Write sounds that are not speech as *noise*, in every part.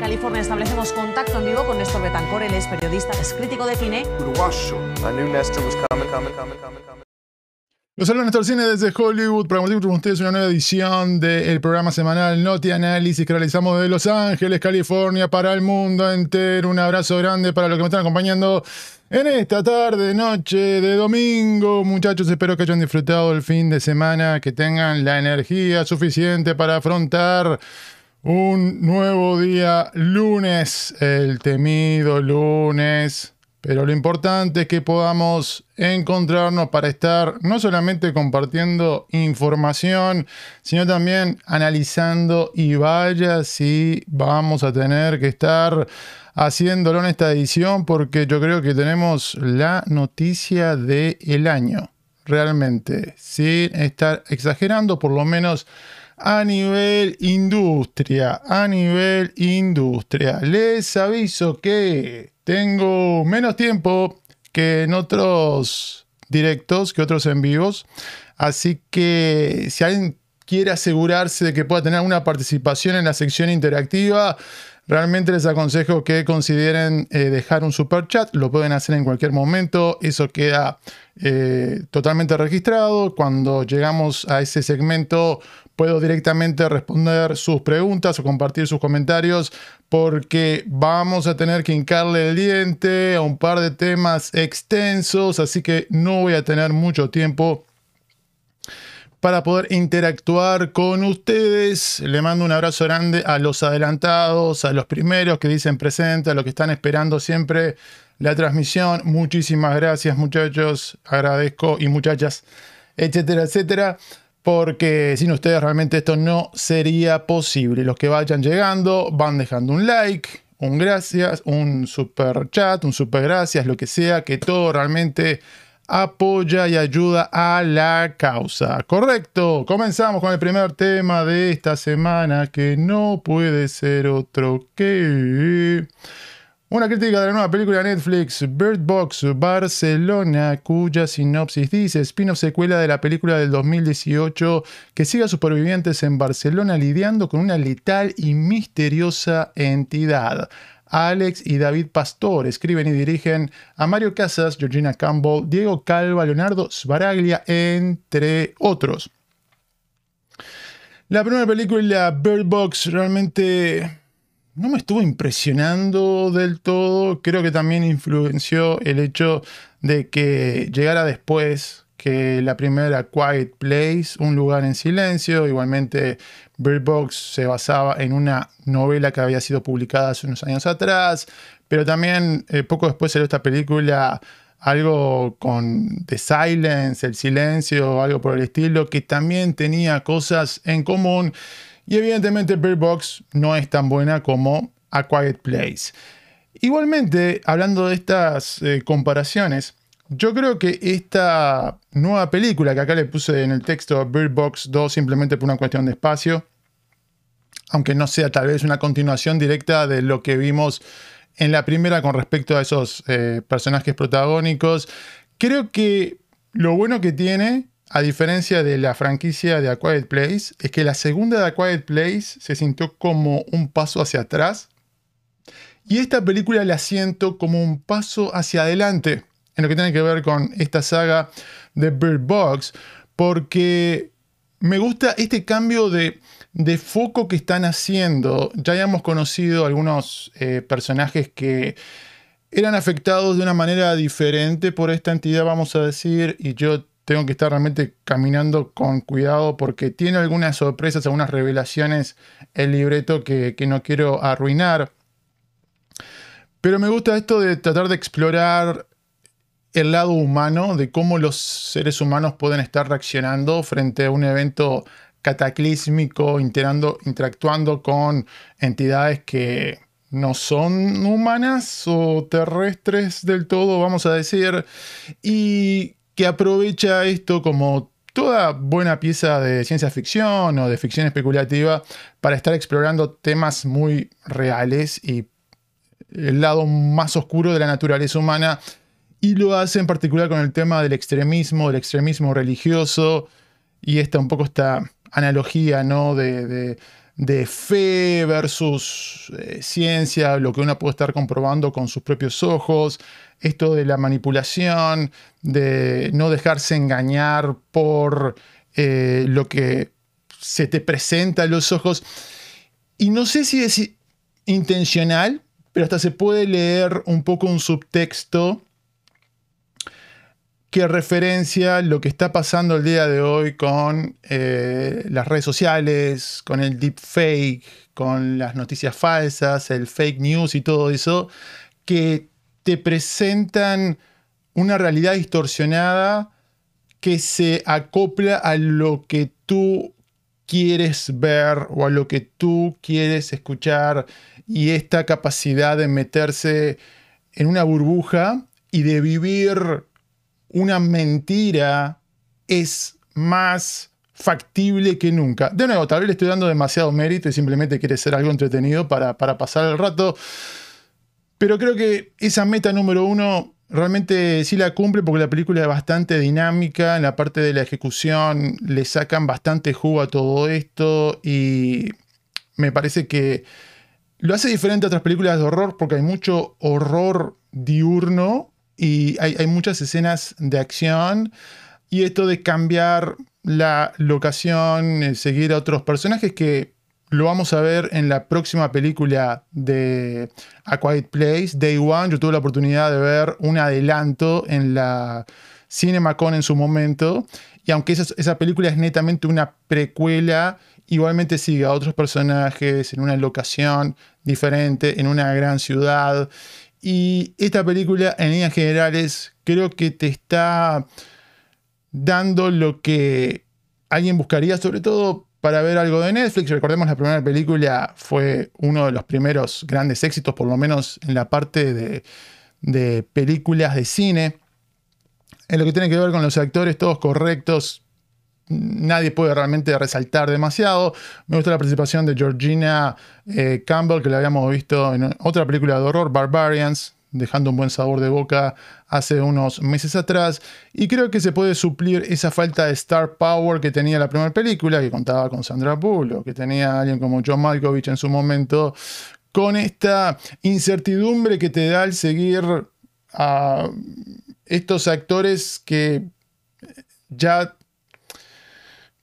California establecemos contacto en vivo con Néstor Betancor, él es periodista, es crítico de cine. Uruguayo. I knew Nestor was coming, coming, coming, coming, coming. Los saludos Néstor Cine desde Hollywood para compartir con ustedes una nueva edición del programa semanal Noti Análisis que realizamos de Los Ángeles, California, para el mundo entero. Un abrazo grande para los que me están acompañando en esta tarde, noche de domingo. Muchachos, espero que hayan disfrutado el fin de semana, que tengan la energía suficiente para afrontar un nuevo día lunes, el temido lunes. Pero lo importante es que podamos encontrarnos para estar no solamente compartiendo información, sino también analizando y vaya si vamos a tener que estar haciéndolo en esta edición porque yo creo que tenemos la noticia del año, realmente, sin estar exagerando, por lo menos a nivel industria, a nivel industria. Les aviso que tengo menos tiempo que en otros directos, que otros en vivos. Así que si alguien quiere asegurarse de que pueda tener una participación en la sección interactiva, realmente les aconsejo que consideren eh, dejar un super chat. Lo pueden hacer en cualquier momento. Eso queda eh, totalmente registrado. Cuando llegamos a ese segmento puedo directamente responder sus preguntas o compartir sus comentarios porque vamos a tener que hincarle el diente a un par de temas extensos, así que no voy a tener mucho tiempo para poder interactuar con ustedes. Le mando un abrazo grande a los adelantados, a los primeros que dicen presente, a los que están esperando siempre la transmisión. Muchísimas gracias muchachos, agradezco y muchachas, etcétera, etcétera porque sin ustedes realmente esto no sería posible. Los que vayan llegando van dejando un like, un gracias, un super chat, un super gracias, lo que sea, que todo realmente apoya y ayuda a la causa. Correcto, comenzamos con el primer tema de esta semana que no puede ser otro que... Una crítica de la nueva película de Netflix, Bird Box Barcelona, cuya sinopsis dice spin-off secuela de la película del 2018 que sigue a supervivientes en Barcelona lidiando con una letal y misteriosa entidad. Alex y David Pastor escriben y dirigen a Mario Casas, Georgina Campbell, Diego Calva, Leonardo Sbaraglia, entre otros. La primera película, Bird Box, realmente no me estuvo impresionando del todo. Creo que también influenció el hecho de que llegara después que la primera Quiet Place, Un lugar en silencio. Igualmente, Bird Box se basaba en una novela que había sido publicada hace unos años atrás. Pero también eh, poco después salió esta película, algo con The Silence, El Silencio, algo por el estilo, que también tenía cosas en común. Y evidentemente Bird Box no es tan buena como A Quiet Place. Igualmente, hablando de estas eh, comparaciones, yo creo que esta nueva película que acá le puse en el texto Bird Box 2 simplemente por una cuestión de espacio, aunque no sea tal vez una continuación directa de lo que vimos en la primera con respecto a esos eh, personajes protagónicos, creo que lo bueno que tiene a diferencia de la franquicia de A Quiet Place, es que la segunda de A Quiet Place se sintió como un paso hacia atrás. Y esta película la siento como un paso hacia adelante en lo que tiene que ver con esta saga de Bird Box, porque me gusta este cambio de, foco que están haciendo. Ya habíamos conocido algunos eh, personajes que eran afectados de una manera diferente por esta entidad, vamos a decir, y yo tengo que estar realmente caminando con cuidado porque tiene algunas sorpresas, algunas revelaciones el libreto que, no quiero arruinar. Pero me gusta esto de tratar de explorar el lado humano, de cómo los seres humanos pueden estar reaccionando frente a un evento cataclísmico, interactuando con entidades que no son humanas o terrestres del todo, vamos a decir. Y que aprovecha esto como toda buena pieza de ciencia ficción o de ficción especulativa para estar explorando temas muy reales y el lado más oscuro de la naturaleza humana y lo hace en particular con el tema del extremismo, del extremismo religioso y esta un poco esta analogía ¿no? de, de fe versus eh, ciencia, lo que uno puede estar comprobando con sus propios ojos, esto de la manipulación, de no dejarse engañar por eh, lo que se te presenta a los ojos. Y no sé si es intencional, pero hasta se puede leer un poco un subtexto que referencia lo que está pasando el día de hoy con eh, las redes sociales, con el deepfake, con las noticias falsas, el fake news y todo eso, que te presentan una realidad distorsionada que se acopla a lo que tú quieres ver o a lo que tú quieres escuchar y esta capacidad de meterse en una burbuja y de vivir una mentira es más factible que nunca. De nuevo, tal vez le estoy dando demasiado mérito y simplemente quiere ser algo entretenido para, para pasar el rato. Pero creo que esa meta número uno realmente sí la cumple porque la película es bastante dinámica. En la parte de la ejecución le sacan bastante jugo a todo esto y me parece que lo hace diferente a otras películas de horror porque hay mucho horror diurno y hay, muchas escenas de acción. Y esto de cambiar la locación, eh, seguir a otros personajes que lo vamos a ver en la próxima película de A Quiet Place, Day One. Yo tuve la oportunidad de ver un adelanto en la CinemaCon en su momento. Y aunque esa, esa película es netamente una precuela, igualmente sigue a otros personajes en una locación diferente, en una gran ciudad. Y esta película, en líneas generales, creo que te está dando lo que alguien buscaría, sobre todo para ver algo de Netflix. Recordemos, la primera película fue uno de los primeros grandes éxitos, por lo menos en la parte de, de películas de cine. En lo que tiene que ver con los actores, todos correctos, nadie puede realmente resaltar demasiado. Me gusta la participación de Georgina eh, Campbell, que la habíamos visto en otra película de horror, Barbarians, dejando un buen sabor de boca hace unos meses atrás. Y creo que se puede suplir esa falta de star power que tenía la primera película, que contaba con Sandra Bullock, que tenía alguien como John Malkovich en su momento, con esta incertidumbre que te da el seguir a estos actores que ya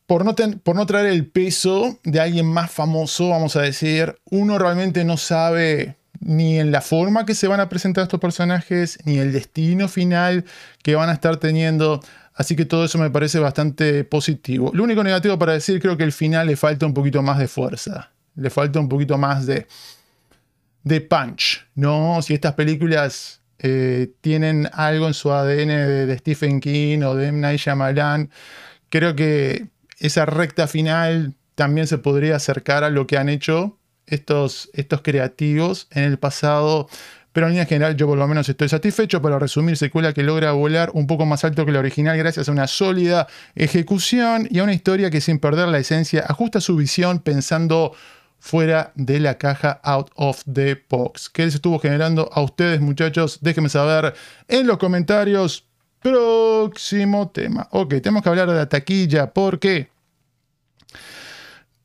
por no, traer el peso de alguien más famoso, vamos a decir, uno realmente no sabe ni en la forma que se van a presentar estos personajes, ni el destino final que van a estar teniendo. Así que todo eso me parece bastante positivo. Lo único negativo para decir, creo que el final le falta un poquito más de fuerza. Le falta un poquito más de, punch. ¿no? Si estas películas eh, tienen algo en su ADN de, de, Stephen King o de M. Night Shyamalan, creo que esa recta final también se podría acercar a lo que han hecho estos, estos creativos en el pasado. Pero en línea general yo por lo menos estoy satisfecho. Para resumir, secuela que logra volar un poco más alto que la original gracias a una sólida ejecución y a una historia que sin perder la esencia ajusta su visión pensando fuera de la caja out of the box. ¿Qué les estuvo generando a ustedes muchachos? Déjenme saber en los comentarios. Próximo tema. Ok, tenemos que hablar de la taquilla. ¿Por qué?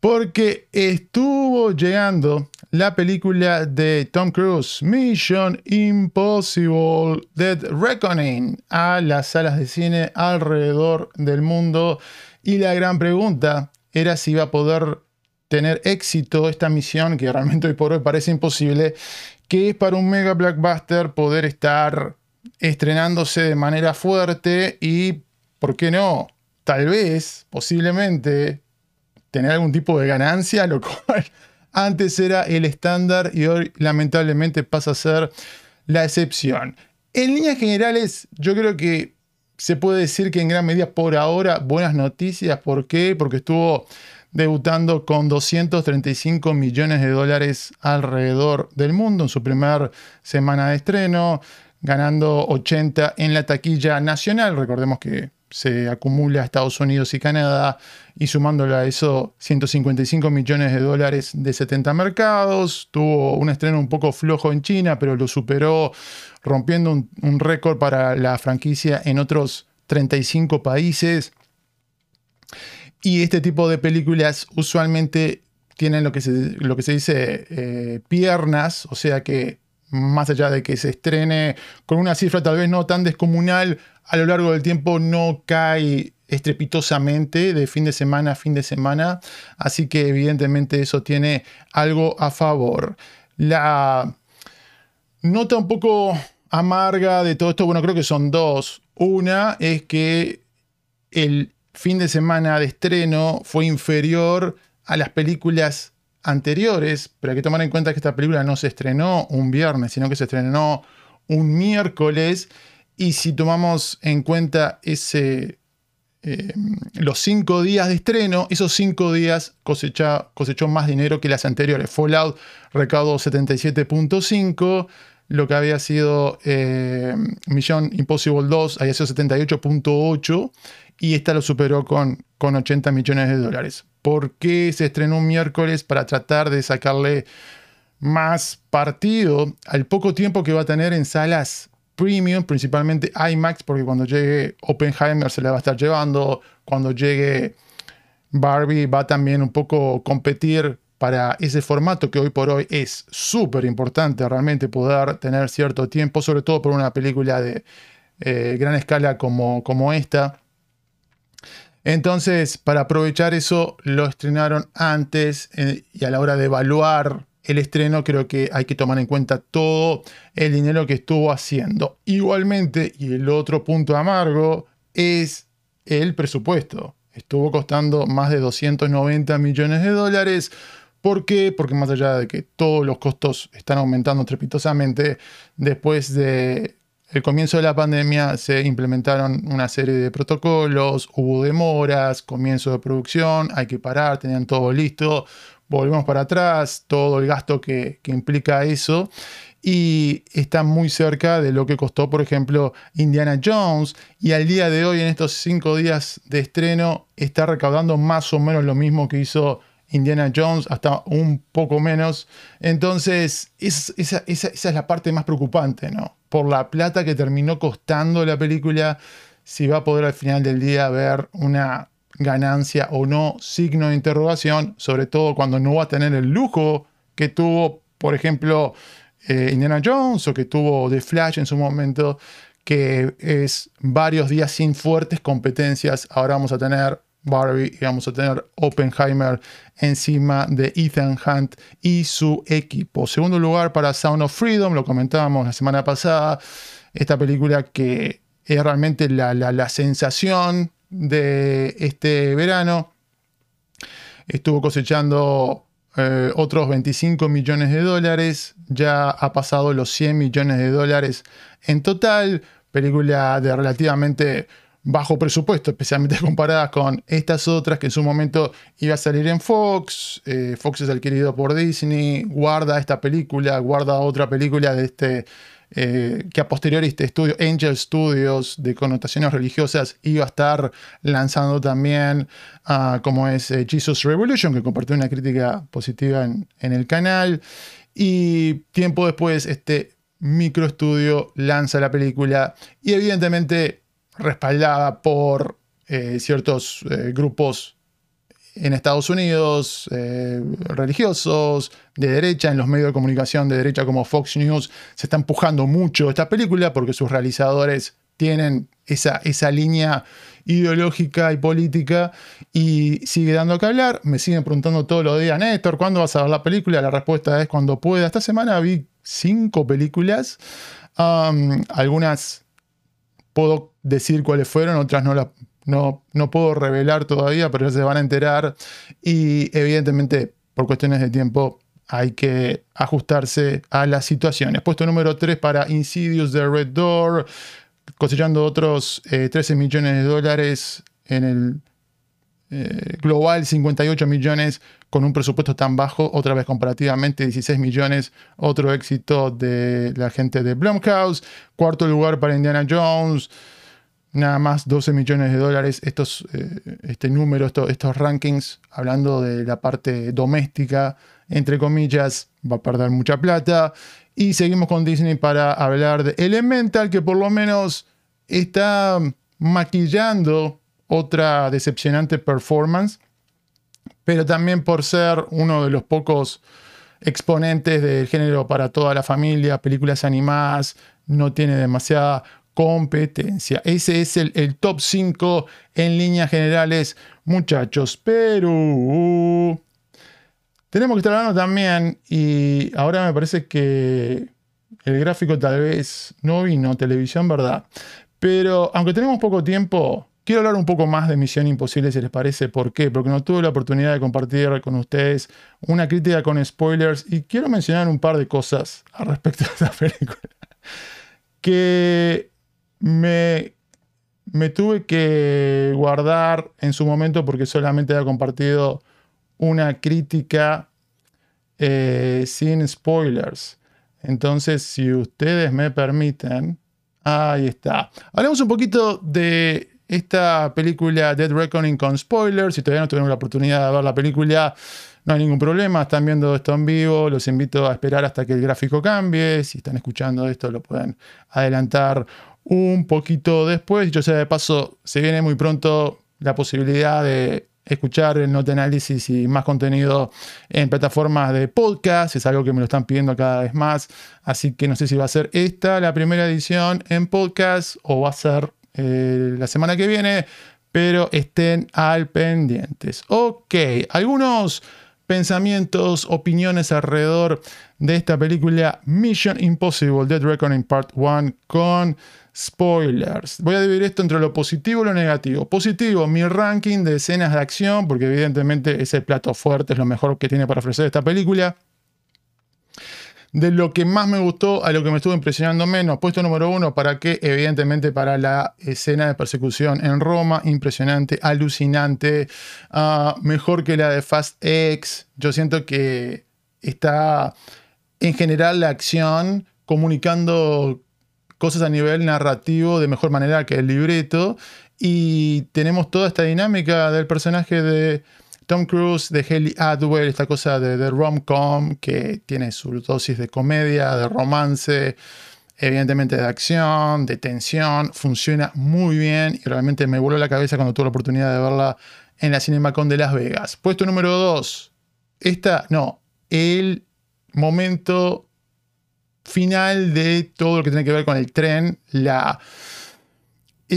Porque estuvo llegando la película de Tom Cruise, Mission Impossible Dead Reckoning, a las salas de cine alrededor del mundo. Y la gran pregunta era si iba a poder tener éxito esta misión, que realmente hoy por hoy parece imposible, que es para un mega blockbuster poder estar estrenándose de manera fuerte y, ¿por qué no? Tal vez, posiblemente, tener algún tipo de ganancia, lo cual *laughs* antes era el estándar y hoy lamentablemente pasa a ser la excepción. En líneas generales, yo creo que se puede decir que en gran medida por ahora buenas noticias. ¿Por qué? Porque estuvo debutando con 235 millones de dólares alrededor del mundo en su primera semana de estreno ganando 80 en la taquilla nacional. Recordemos que se acumula Estados Unidos y Canadá y sumándole a eso 155 millones de dólares de 70 mercados. Tuvo un estreno un poco flojo en China, pero lo superó rompiendo un, récord para la franquicia en otros 35 países. Y este tipo de películas usualmente tienen lo que se, lo que se dice eh, piernas, o sea que más allá de que se estrene con una cifra tal vez no tan descomunal, a lo largo del tiempo no cae estrepitosamente de fin de semana a fin de semana, así que evidentemente eso tiene algo a favor. La nota un poco amarga de todo esto, bueno, creo que son dos. Una es que el fin de semana de estreno fue inferior a las películas anteriores, pero hay que tomar en cuenta que esta película no se estrenó un viernes, sino que se estrenó un miércoles. Y si tomamos en cuenta eh, los cinco días de estreno, esos cinco días cosechó más dinero que las anteriores. Fallout recaudó 77.5, lo que había sido eh, Mission Impossible 2 había sido 78.8 y esta lo superó con, con 80 millones de dólares. ¿Por qué se estrenó un miércoles para tratar de sacarle más partido al poco tiempo que va a tener en salas premium, principalmente IMAX, porque cuando llegue Oppenheimer se le va a estar llevando, cuando llegue Barbie va también un poco competir para ese formato que hoy por hoy es súper importante realmente poder tener cierto tiempo, sobre todo por una película de eh, gran escala como, como esta. Entonces, para aprovechar eso, lo estrenaron antes eh, y a la hora de evaluar el estreno, creo que hay que tomar en cuenta todo el dinero que estuvo haciendo. Igualmente, y el otro punto amargo es el presupuesto. Estuvo costando más de 290 millones de dólares. ¿Por qué? Porque más allá de que todos los costos están aumentando trepitosamente, después de el comienzo de la pandemia se implementaron una serie de protocolos, hubo demoras, comienzo de producción, hay que parar, tenían todo listo, volvemos para atrás, todo el gasto que, implica eso y está muy cerca de lo que costó, por ejemplo, Indiana Jones. Y al día de hoy, en estos cinco días de estreno, está recaudando más o menos lo mismo que hizo Indiana Jones, hasta un poco menos. Entonces, esa, es la parte más preocupante, ¿no? Por la plata que terminó costando la película, si va a poder al final del día ver una ganancia o no, signo de interrogación, sobre todo cuando no va a tener el lujo que tuvo, por ejemplo, eh, Indiana Jones o que tuvo The Flash en su momento, que es varios días sin fuertes competencias. Ahora vamos a tener Barbie y vamos a tener Oppenheimer encima de Ethan Hunt y su equipo. Segundo lugar para Sound of Freedom, lo comentábamos la semana pasada, esta película que es realmente la, sensación de este verano. Estuvo cosechando eh, otros 25 millones de dólares, ya ha pasado los 100 millones de dólares en total, película de relativamente bajo presupuesto, especialmente *laughs* comparadas con estas otras que en su momento iba a salir en Fox. Eh, Fox es adquirido por Disney, guarda esta película, guarda otra película de este, eh, que a posteriori este estudio, Angel Studios, de connotaciones religiosas, iba a estar lanzando también, ah, como es eh, Jesus Revolution, que compartió una crítica positiva en, en el canal. Y tiempo después, este microestudio lanza la película y evidentemente respaldada por eh, ciertos eh, grupos en Estados Unidos, eh, religiosos, de derecha, en los medios de comunicación de derecha como Fox News, se está empujando mucho esta película porque sus realizadores tienen esa, esa línea ideológica y política y sigue dando que hablar. Me siguen preguntando todos los días, Néstor, ¿cuándo vas a ver la película? La respuesta es cuando pueda. Esta semana vi cinco películas, algunas puedo decir cuáles fueron, otras no, no, no puedo revelar todavía, pero se van a enterar. Y evidentemente, por cuestiones de tiempo, hay que ajustarse a las situaciones. Puesto número 3 para Insidious de Red Door, cosechando otros 13 eh, millones de dólares en el eh, global, 58 millones con un presupuesto tan bajo, otra vez comparativamente 16 millones, otro éxito de la gente de Blumhouse, cuarto lugar para Indiana Jones, nada más 12 millones de dólares, estos, eh, este número, estos rankings, hablando de la parte doméstica, entre comillas, va a perder mucha plata. Y seguimos con Disney para hablar de Elemental, que por lo menos está maquillando otra decepcionante performance pero también por ser uno de los pocos exponentes del género para toda la familia, películas animadas, no tiene demasiada competencia. Ese es el, top 5 en líneas generales, muchachos. Pero tenemos que estar hablando también, y ahora me parece que el gráfico tal vez no vino, televisión, ¿verdad? Pero aunque tenemos poco tiempo, quiero hablar un poco más de Misión Imposible, si les parece. ¿Por qué? Porque no tuve la oportunidad de compartir con ustedes una crítica con spoilers y quiero mencionar un par de cosas al respecto de esta *laughs* película. Que me, me tuve que guardar en su momento porque solamente había compartido una crítica eh, sin spoilers. Entonces, si ustedes me permiten, ahí está. Hablemos un poquito de esta película Dead Reckoning con spoilers. Si todavía no tuvieron la oportunidad de ver la película, no hay ningún problema. Están viendo esto en vivo. Los invito a esperar hasta que el gráfico cambie. Si están escuchando esto, lo pueden adelantar un poquito después. Yo sé, de paso, se viene muy pronto la posibilidad de escuchar el Note Análisis y más contenido en plataformas de podcast. Es algo que me lo están pidiendo cada vez más. Así que no sé si va a ser esta la primera edición en podcast o va a ser eh, la semana que viene. Pero estén al pendientes. Ok, algunos pensamientos, opiniones alrededor de esta película Mission Impossible Dead Reckoning Part 1 con spoilers. Voy a dividir esto entre lo positivo y lo negativo. Positivo, mi ranking de escenas de acción, porque evidentemente ese plato fuerte es lo mejor que tiene para ofrecer esta película. De lo que más me gustó a lo que me estuvo impresionando menos, puesto número uno, para qué? Evidentemente para la escena de persecución en Roma, impresionante, alucinante, ah, mejor que la de Fast X. Yo siento que está en general la acción comunicando cosas a nivel narrativo de mejor manera que el libreto. Y tenemos toda esta dinámica del personaje de Tom Cruise, de Haley Atwell, esta cosa de, de rom-com que tiene su dosis de comedia, de romance, evidentemente de acción, de tensión. Funciona muy bien y realmente me voló la cabeza cuando tuve la oportunidad de verla en la CinemaCon de Las Vegas. Puesto número 2. Esta, no, el momento final de todo lo que tiene que ver con el tren, la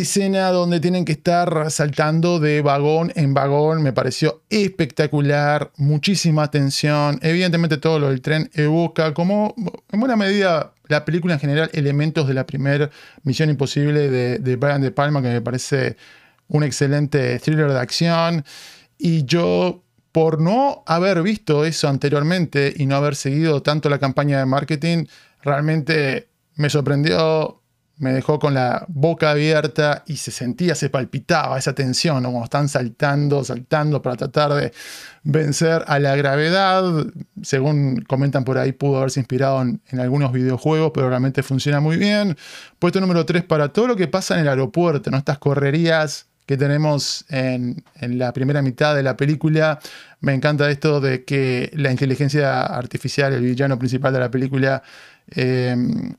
escena donde tienen que estar saltando de vagón en vagón me pareció espectacular, muchísima atención, evidentemente todo lo del tren evoca como en buena medida la película en general elementos de la primera Misión Imposible de, de Brian De Palma que me parece un excelente thriller de acción. Y yo por no haber visto eso anteriormente y no haber seguido tanto la campaña de marketing, realmente me sorprendió, me dejó con la boca abierta y se sentía, se palpitaba esa tensión, como están saltando, saltando para tratar de vencer a la gravedad. Según comentan por ahí, pudo haberse inspirado en, algunos videojuegos, pero realmente funciona muy bien. Puesto número 3 para todo lo que pasa en el aeropuerto, ¿no? estas correrías que tenemos en, la primera mitad de la película. Me encanta esto de que la inteligencia artificial, el villano principal de la película, Em,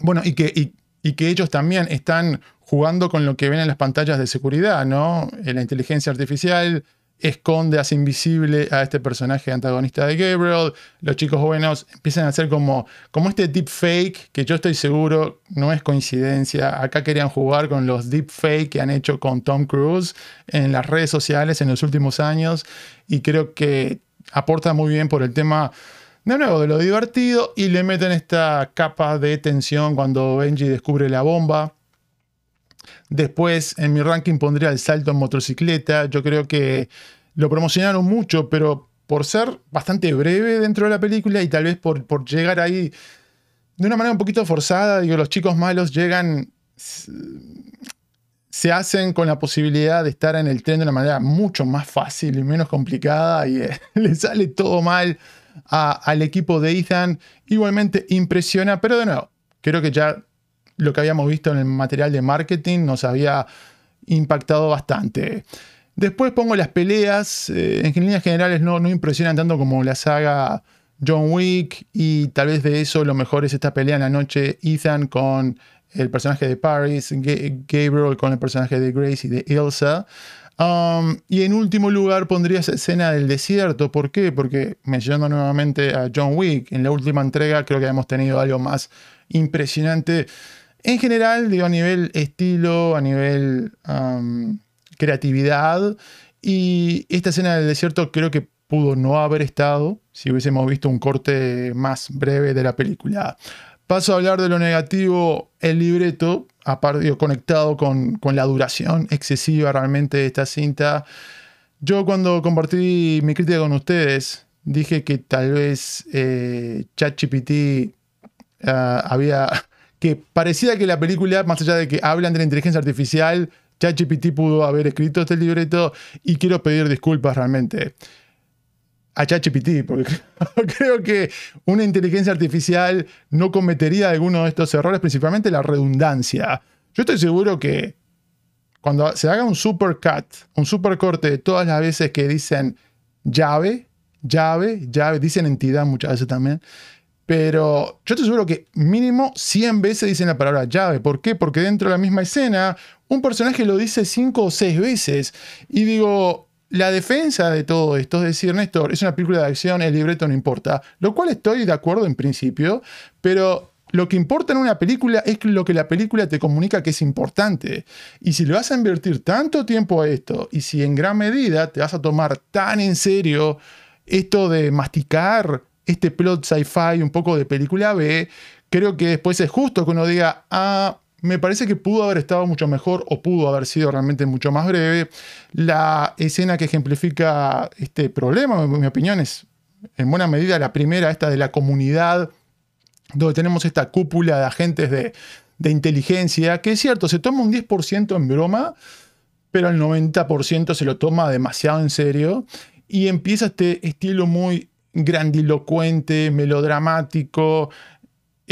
bueno, y que, y, que ellos también están jugando con lo que ven en las pantallas de seguridad, ¿no? La inteligencia artificial esconde, hace invisible a este personaje antagonista de Gabriel. Los chicos buenos empiezan a hacer como, como este deepfake, que yo estoy seguro no es coincidencia. Acá querían jugar con los deepfake que han hecho con Tom Cruise en las redes sociales en los últimos años. Y creo que aporta muy bien por el tema de nuevo, de lo divertido y le meten esta capa de tensión cuando Benji descubre la bomba. Después, en mi ranking pondría el salto en motocicleta. Yo creo que lo promocionaron mucho, pero por ser bastante breve dentro de la película y tal vez por, por llegar ahí de una manera un poquito forzada, digo, los chicos malos llegan, se hacen con la posibilidad de estar en el tren de una manera mucho más fácil y menos complicada y eh, *laughs* les sale todo mal al equipo de Ethan. Igualmente impresiona, pero de nuevo, creo que ya lo que habíamos visto en el material de marketing nos había impactado bastante. Después pongo las peleas, eh, en líneas generales no, no impresionan tanto como la saga John Wick y tal vez de eso lo mejor es esta pelea en la noche Ethan con el personaje de Paris, Gabriel con el personaje de Grace y de Ilsa. Y en último lugar pondría esa escena del desierto. ¿Por qué? Porque mencionando nuevamente a John Wick, en la última entrega creo que hemos tenido algo más impresionante. En general, digo, a nivel estilo, a nivel creatividad. Y esta escena del desierto creo que pudo no haber estado si hubiésemos visto un corte más breve de la película. Paso a hablar de lo negativo, el libreto, aparte, conectado con, la duración excesiva realmente de esta cinta. Yo cuando compartí mi crítica con ustedes, dije que tal vez eh, ChatGPT ah, había... *laughs* que parecía que la película, más allá de que hablan de la inteligencia artificial, ChatGPT pudo haber escrito este libreto y quiero pedir disculpas realmente a ChatGPT, porque *laughs* creo que una inteligencia artificial no cometería alguno de estos errores, principalmente la redundancia. Yo estoy seguro que cuando se haga un supercut, un supercorte de todas las veces que dicen llave, llave, llave, dicen entidad muchas veces también, pero yo estoy seguro que mínimo 100 veces dicen la palabra llave. ¿Por qué? Porque dentro de la misma escena, un personaje lo dice 5 o 6 veces. Y digo, la defensa de todo esto es decir, Néstor, es una película de acción, el libreto no importa, lo cual estoy de acuerdo en principio, pero lo que importa en una película es lo que la película te comunica que es importante. Y si le vas a invertir tanto tiempo a esto, y si en gran medida te vas a tomar tan en serio esto de masticar este plot sci-fi un poco de película B, creo que después es justo que uno diga, ah, me parece que pudo haber estado mucho mejor o pudo haber sido realmente mucho más breve. La escena que ejemplifica este problema, en mi opinión, es en buena medida la primera, esta de la comunidad, donde tenemos esta cúpula de agentes de, inteligencia, que es cierto, se toma un 10% en broma, pero el 90% se lo toma demasiado en serio y empieza este estilo muy grandilocuente, melodramático,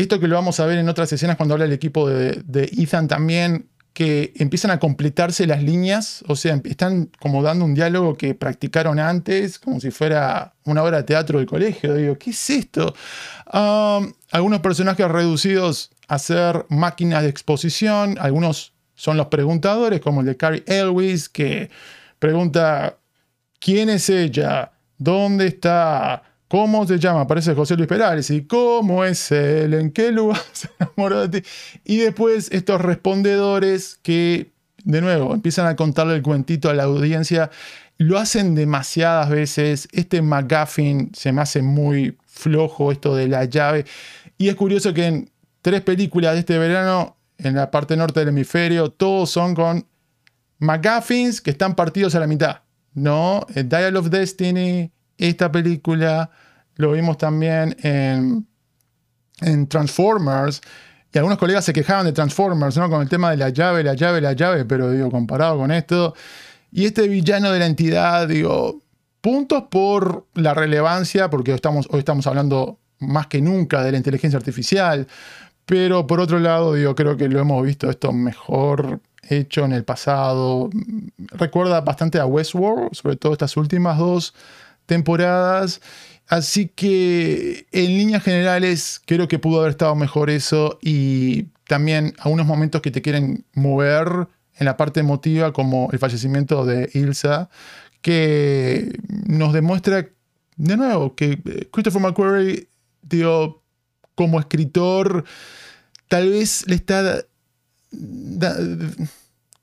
esto que lo vamos a ver en otras escenas cuando habla el equipo de, Ethan también, que empiezan a completarse las líneas, o sea, están como dando un diálogo que practicaron antes, como si fuera una obra de teatro del colegio. Digo, ¿qué es esto? Um, algunos personajes reducidos a ser máquinas de exposición, algunos son los preguntadores, como el de Carrie Elwes, que pregunta, ¿quién es ella? ¿Dónde está? ¿Cómo se llama? Aparece José Luis Perales. ¿Y cómo es él? ¿En qué lugar *laughs* se enamoró de ti? Y después estos respondedores que, de nuevo, empiezan a contarle el cuentito a la audiencia. Lo hacen demasiadas veces. Este McGuffin se me hace muy flojo, esto de la llave. Y es curioso que en tres películas de este verano, en la parte norte del hemisferio, todos son con McGuffins que están partidos a la mitad. ¿No? Dial of Destiny, esta película, lo vimos también en, Transformers. Y algunos colegas se quejaban de Transformers, ¿no? Con el tema de la llave, la llave, la llave, pero digo, comparado con esto. Y este villano de la entidad, digo, puntos por la relevancia, porque estamos, hoy estamos hablando más que nunca de la inteligencia artificial, pero por otro lado, digo, creo que lo hemos visto esto mejor hecho en el pasado. Recuerda bastante a Westworld, sobre todo estas últimas dos temporadas. Así que en líneas generales creo que pudo haber estado mejor eso y también algunos momentos que te quieren mover en la parte emotiva como el fallecimiento de Ilsa, que nos demuestra de nuevo que Christopher McQuarrie, digo, como escritor, tal vez le está,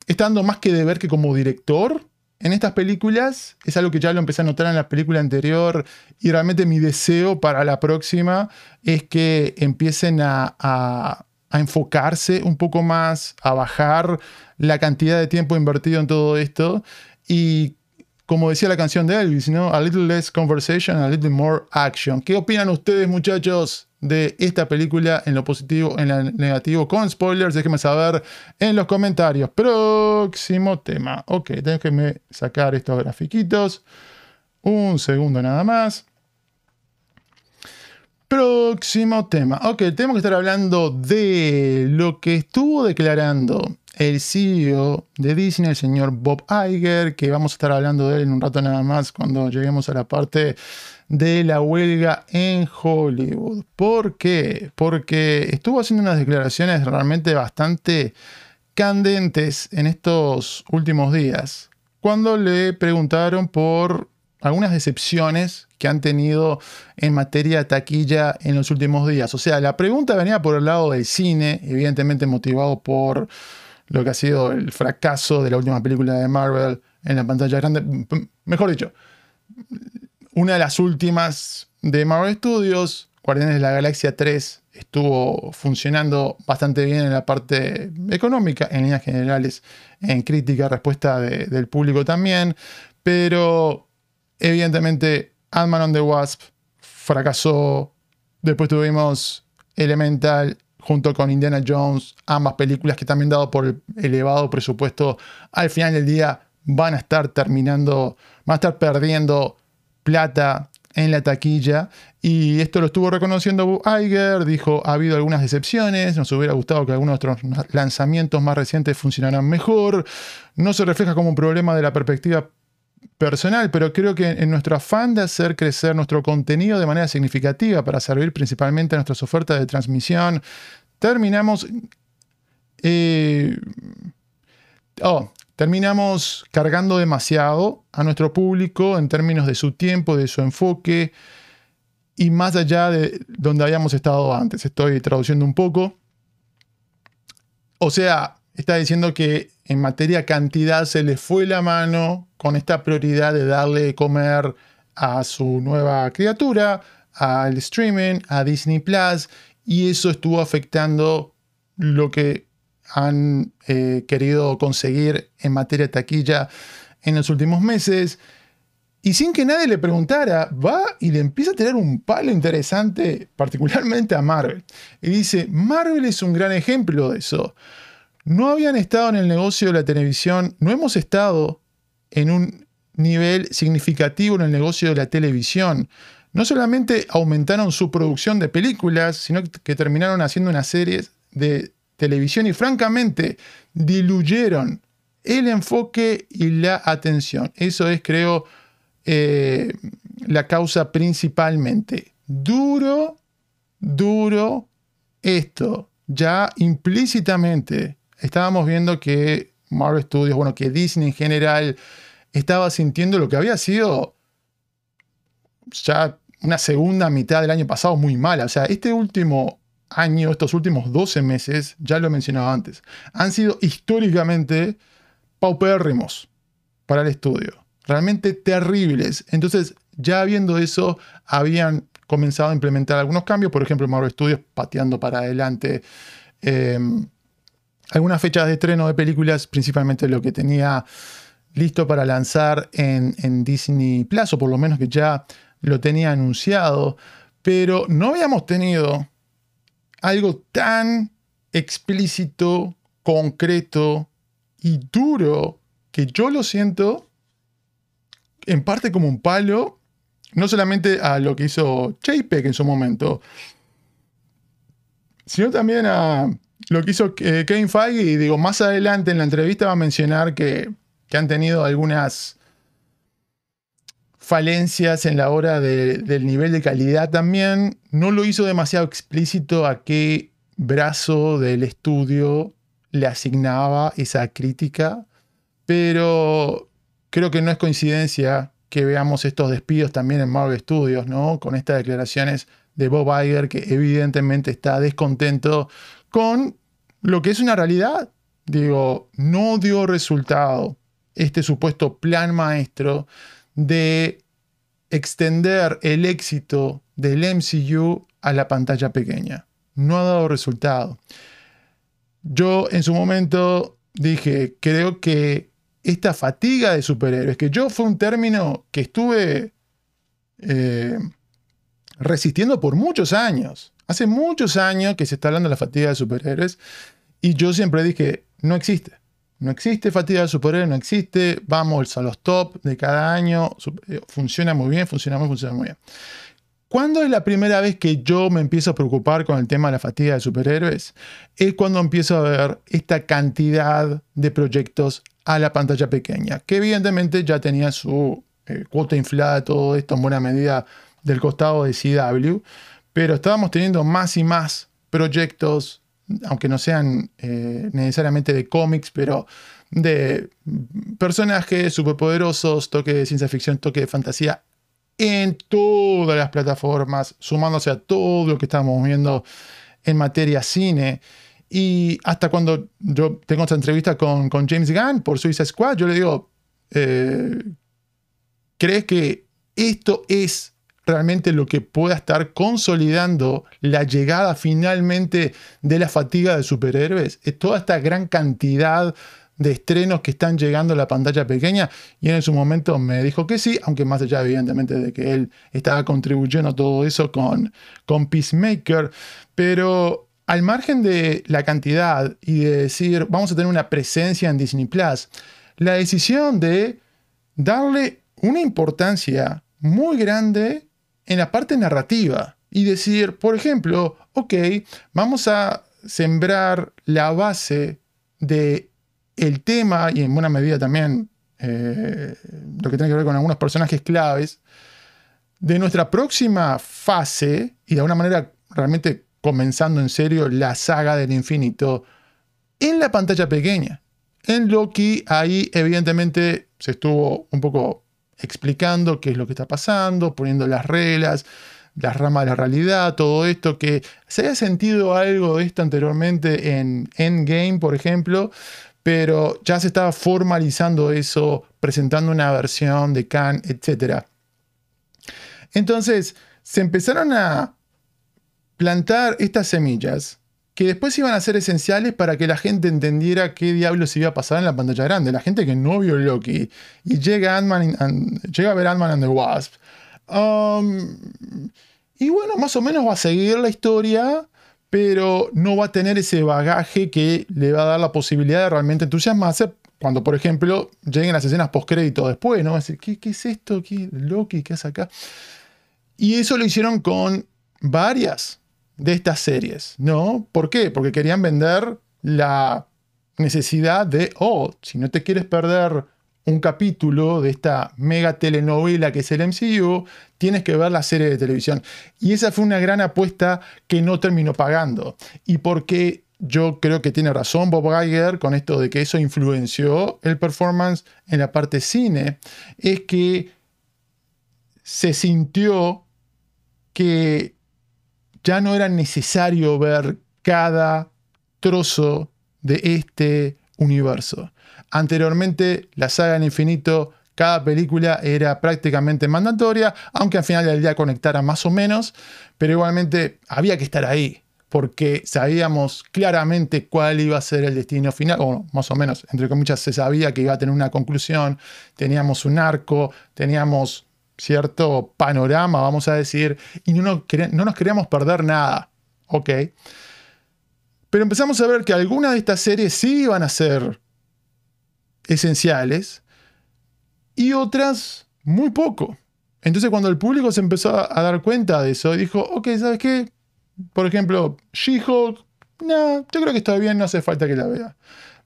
está dando más que deber que como director en estas películas es algo que ya lo empecé a notar en la película anterior y realmente mi deseo para la próxima es que empiecen a, enfocarse un poco más, a bajar la cantidad de tiempo invertido en todo esto y como decía la canción de Elvis, ¿no? A little less conversation, a little more action. ¿Qué opinan ustedes muchachos? de esta película en lo positivo, en lo negativo, con spoilers. Déjenme saber en los comentarios. Próximo tema. Ok, déjenme sacar estos grafiquitos. Un segundo nada más. Próximo tema. Ok, tenemos que estar hablando de lo que estuvo declarando el CEO de Disney, el señor Bob Iger, que vamos a estar hablando de él en un rato nada más cuando lleguemos a la parte de la huelga en Hollywood. ¿Por qué? Porque estuvo haciendo unas declaraciones realmente bastante candentes en estos últimos días, cuando le preguntaron por algunas decepciones que han tenido en materia taquilla en los últimos días. O sea, la pregunta venía por el lado del cine, evidentemente motivado por lo que ha sido el fracaso de la última película de Marvel en la pantalla grande. Mejor dicho, una de las últimas de Marvel Studios, Guardianes de la Galaxia 3, estuvo funcionando bastante bien en la parte económica, en líneas generales, en crítica, respuesta del público también, pero evidentemente Ant-Man on the Wasp fracasó, después tuvimos Elemental junto con Indiana Jones, ambas películas que también dado por el elevado presupuesto, al final del día van a estar terminando, van a estar perdiendo plata en la taquilla. Y esto lo estuvo reconociendo Iger, dijo ha habido algunas decepciones, nos hubiera gustado que algunos de nuestros lanzamientos más recientes funcionaran mejor, no se refleja como un problema de la perspectiva personal, pero creo que en nuestro afán de hacer crecer nuestro contenido de manera significativa para servir principalmente a nuestras ofertas de transmisión, terminamos... Eh, oh, terminamos cargando demasiado a nuestro público en términos de su tiempo, de su enfoque y más allá de donde habíamos estado antes. Estoy traduciendo un poco. O sea, está diciendo que en materia cantidad se le fue la mano con esta prioridad de darle de comer a su nueva criatura, al streaming, a Disney Plus, y eso estuvo afectando lo que han eh, querido conseguir en materia de taquilla en los últimos meses. Y sin que nadie le preguntara, va y le empieza a tener un palo interesante, particularmente a Marvel. Y dice, Marvel es un gran ejemplo de eso. No habían estado en el negocio de la televisión, no hemos estado en un nivel significativo en el negocio de la televisión. No solamente aumentaron su producción de películas, sino que terminaron haciendo unas series de televisión y francamente diluyeron el enfoque y la atención. Eso es, creo, eh, la causa principalmente. Duro, duro esto. Ya implícitamente estábamos viendo que Marvel Studios, bueno, que Disney en general estaba sintiendo lo que había sido ya una segunda mitad del año pasado muy mala. O sea, este último año, estos últimos 12 meses, ya lo he mencionado antes, han sido históricamente paupérrimos para el estudio. Realmente terribles. Entonces, ya viendo eso, habían comenzado a implementar algunos cambios. Por ejemplo, Marvel Studios pateando para adelante em, algunas fechas de estreno de películas, principalmente lo que tenía listo para lanzar en, Disney Plus, o por lo menos que ya lo tenía anunciado. Pero no habíamos tenido algo tan explícito, concreto y duro que yo lo siento en parte como un palo, no solamente a lo que hizo JPEG en su momento, sino también a lo que hizo eh, Kevin Feige. Y digo, más adelante en la entrevista va a mencionar que, que han tenido algunas falencias en la hora del nivel de calidad también. No lo hizo demasiado explícito a qué brazo del estudio le asignaba esa crítica, pero creo que no es coincidencia que veamos estos despidos también en Marvel Studios, ¿no? Con estas declaraciones de Bob Iger que evidentemente está descontento con lo que es una realidad. Digo, no dio resultado este supuesto plan maestro de extender el éxito del MCU a la pantalla pequeña. No ha dado resultado. Yo en su momento dije, creo que esta fatiga de superhéroes, que yo fue un término que estuve eh, resistiendo por muchos años. Hace muchos años que se está hablando de la fatiga de superhéroes y yo siempre dije, no existe. No existe fatiga de superhéroe, no existe. Vamos a los top de cada año. Eh, funciona muy bien, funciona muy, funciona muy bien. ¿Cuándo es la primera vez que yo me empiezo a preocupar con el tema de la fatiga de superhéroes? Es cuando empiezo a ver esta cantidad de proyectos a la pantalla pequeña, que evidentemente ya tenía su eh, cuota inflada, todo esto en buena medida del costado de CW, pero estábamos teniendo más y más proyectos, aunque no sean eh, necesariamente de cómics, pero de personajes superpoderosos, toque de ciencia ficción, toque de fantasía en todas las plataformas, sumándose a todo lo que estamos viendo en materia cine. Y hasta cuando yo tengo esta entrevista con, con James Gunn por Suicide Squad, yo le digo, eh, ¿crees que esto es realmente lo que pueda estar consolidando la llegada finalmente de la fatiga de superhéroes? Es toda esta gran cantidad de estrenos que están llegando a la pantalla pequeña y en su momento me dijo que sí, aunque más allá evidentemente de que él estaba contribuyendo a todo eso con, con Peacemaker, pero al margen de la cantidad y de decir vamos a tener una presencia en Disney Plus, la decisión de darle una importancia muy grande en la parte narrativa y decir, por ejemplo, ok, vamos a sembrar la base de el tema, y en buena medida también eh, lo que tiene que ver con algunos personajes claves, de nuestra próxima fase, y de alguna manera realmente comenzando en serio la saga del infinito, en la pantalla pequeña. En Loki, ahí evidentemente se estuvo un poco explicando qué es lo que está pasando, poniendo las reglas, las ramas de la realidad, todo esto, que se haya sentido algo de esto anteriormente en Endgame, por ejemplo, pero ya se estaba formalizando eso, presentando una versión de Khan, etc. Entonces, se empezaron a plantar estas semillas que después iban a ser esenciales para que la gente entendiera qué diablos iba a pasar en la pantalla grande. La gente que no vio Loki y llega, llega a ver Ant-Man and the Wasp. Um, y bueno, más o menos va a seguir la historia pero no va a tener ese bagaje que le va a dar la posibilidad de realmente entusiasmarse cuando, por ejemplo, lleguen las escenas post-crédito después, ¿no? Decir, ¿qué, es esto? ¿Qué Loki? ¿Qué hace acá? Y eso lo hicieron con varias de estas series, ¿no? ¿Por qué? Porque querían vender la necesidad de, oh, si no te quieres perder un capítulo de esta mega telenovela que es el MCU, tienes que ver la serie de televisión. Y esa fue una gran apuesta que no terminó pagando. Y porque yo creo que tiene razón Bob Geiger con esto de que eso influenció el performance en la parte cine, es que se sintió que ya no era necesario ver cada trozo de este universo. Anteriormente, la saga del infinito, cada película era prácticamente mandatoria, aunque al final del día conectara más o menos, pero igualmente había que estar ahí, porque sabíamos claramente cuál iba a ser el destino final, o más o menos, entre comillas, se sabía que iba a tener una conclusión, teníamos un arco, teníamos cierto panorama, vamos a decir, y no, no nos queríamos perder nada, ¿ok? Pero empezamos a ver que algunas de estas series sí iban a ser esenciales y otras muy poco. Entonces cuando el público se empezó a dar cuenta de eso, dijo, ok, ¿sabes qué? Por ejemplo, She-Hulk, no, yo creo que está bien, no hace falta que la vea.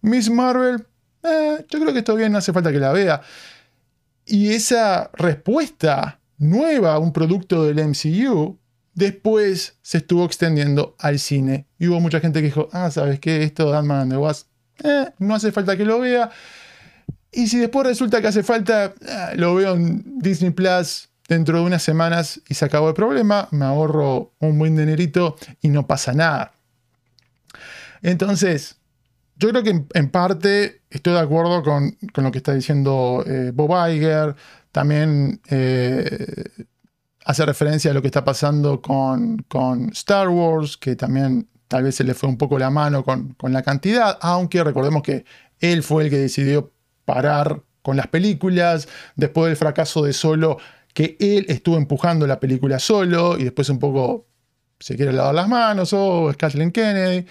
Miss Marvel, eh, yo creo que está bien, no hace falta que la vea. Y esa respuesta nueva a un producto del MCU, después se estuvo extendiendo al cine. Y hubo mucha gente que dijo, ah, ¿sabes qué? Esto de Ant-Man and the Wasp, eh, no hace falta que lo vea. Y si después resulta que hace falta, ah, lo veo en Disney Plus dentro de unas semanas y se acabó el problema, me ahorro un buen dinerito y no pasa nada. Entonces, yo creo que en, parte estoy de acuerdo con, lo que está diciendo eh, Bob Iger. También eh, hace referencia a lo que está pasando con, con, Star Wars, que también tal vez se le fue un poco la mano con, con la cantidad, aunque recordemos que él fue el que decidió parar con las películas, después del fracaso de Solo, que él estuvo empujando la película solo y después un poco se quiere lavar las manos, o oh, es Kathleen Kennedy.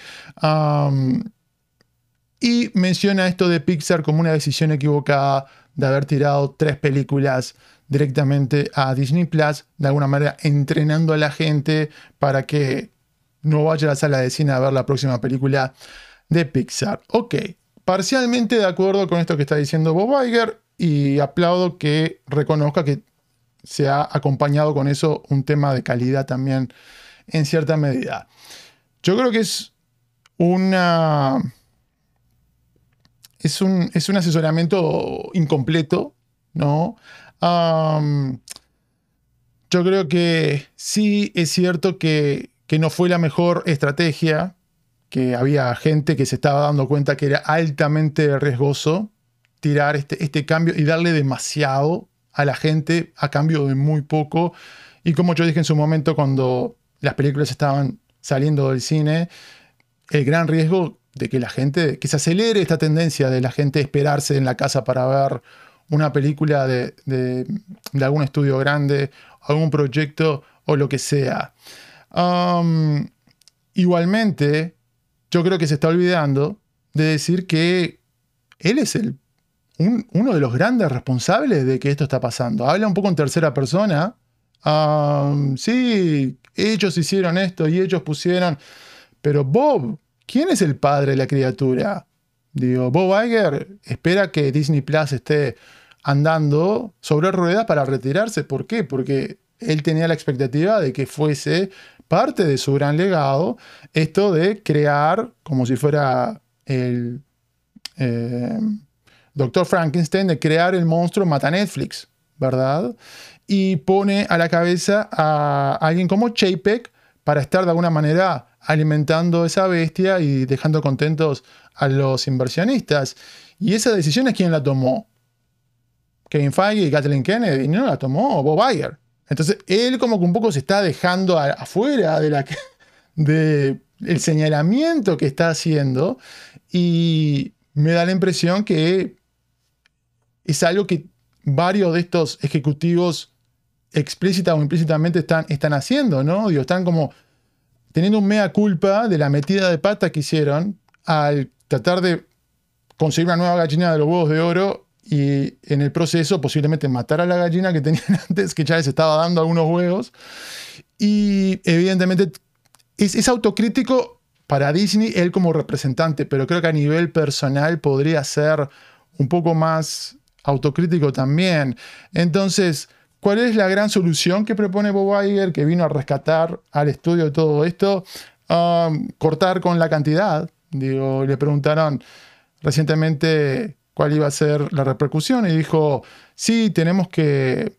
Y menciona esto de Pixar como una decisión equivocada de haber tirado tres películas directamente a Disney Plus, de alguna manera entrenando a la gente para que no vaya a la sala de cine a ver la próxima película de Pixar. Ok, parcialmente de acuerdo con esto que está diciendo Bob Iger y aplaudo que reconozca que se ha acompañado con eso un tema de calidad también en cierta medida. Yo creo que es una... Es un, es un asesoramiento incompleto, ¿no? yo creo que sí es cierto que, que no fue la mejor estrategia, que había gente que se estaba dando cuenta que era altamente riesgoso tirar este, este cambio y darle demasiado a la gente a cambio de muy poco. Y como yo dije en su momento cuando las películas estaban saliendo del cine, el gran riesgo de que la gente, que se acelere esta tendencia de la gente esperarse en la casa para ver una película de, de, algún estudio grande, algún proyecto o lo que sea. Igualmente, yo creo que se está olvidando de decir que él es el, uno de los grandes responsables de que esto está pasando. Habla un poco en tercera persona. Sí, ellos hicieron esto y ellos pusieron... Pero Bob, ¿quién es el padre de la criatura? Digo, Bob Iger espera que Disney Plus esté andando sobre ruedas para retirarse. ¿Por qué? Porque él tenía la expectativa de que fuese parte de su gran legado esto de crear, como si fuera el eh, Doctor Frankenstein, de crear el monstruo mata Netflix, ¿verdad? Y pone a la cabeza a alguien como Chapek para estar de alguna manera alimentando esa bestia y dejando contentos a los inversionistas. Y esa decisión es quien la tomó. Kevin Feige y Kathleen Kennedy, no la tomó Bob Iger. Entonces, él como que un poco se está dejando afuera de la de señalamiento que está haciendo y me da la impresión que es algo que varios de estos ejecutivos explícita o implícitamente están, están haciendo, ¿no? Están como teniendo un mea culpa de la metida de pata que hicieron al tratar de conseguir una nueva gallina de los huevos de oro y en el proceso posiblemente matar a la gallina que tenían *laughs* antes, que ya les estaba dando algunos huevos. Y evidentemente es, autocrítico para Disney, él como representante, pero creo que a nivel personal podría ser un poco más autocrítico también. Entonces, ¿cuál es la gran solución que propone Bob Iger, que vino a rescatar al estudio de todo esto? Um, cortar con la cantidad. Digo, le preguntaron recientemente cuál iba a ser la repercusión y dijo, sí, tenemos que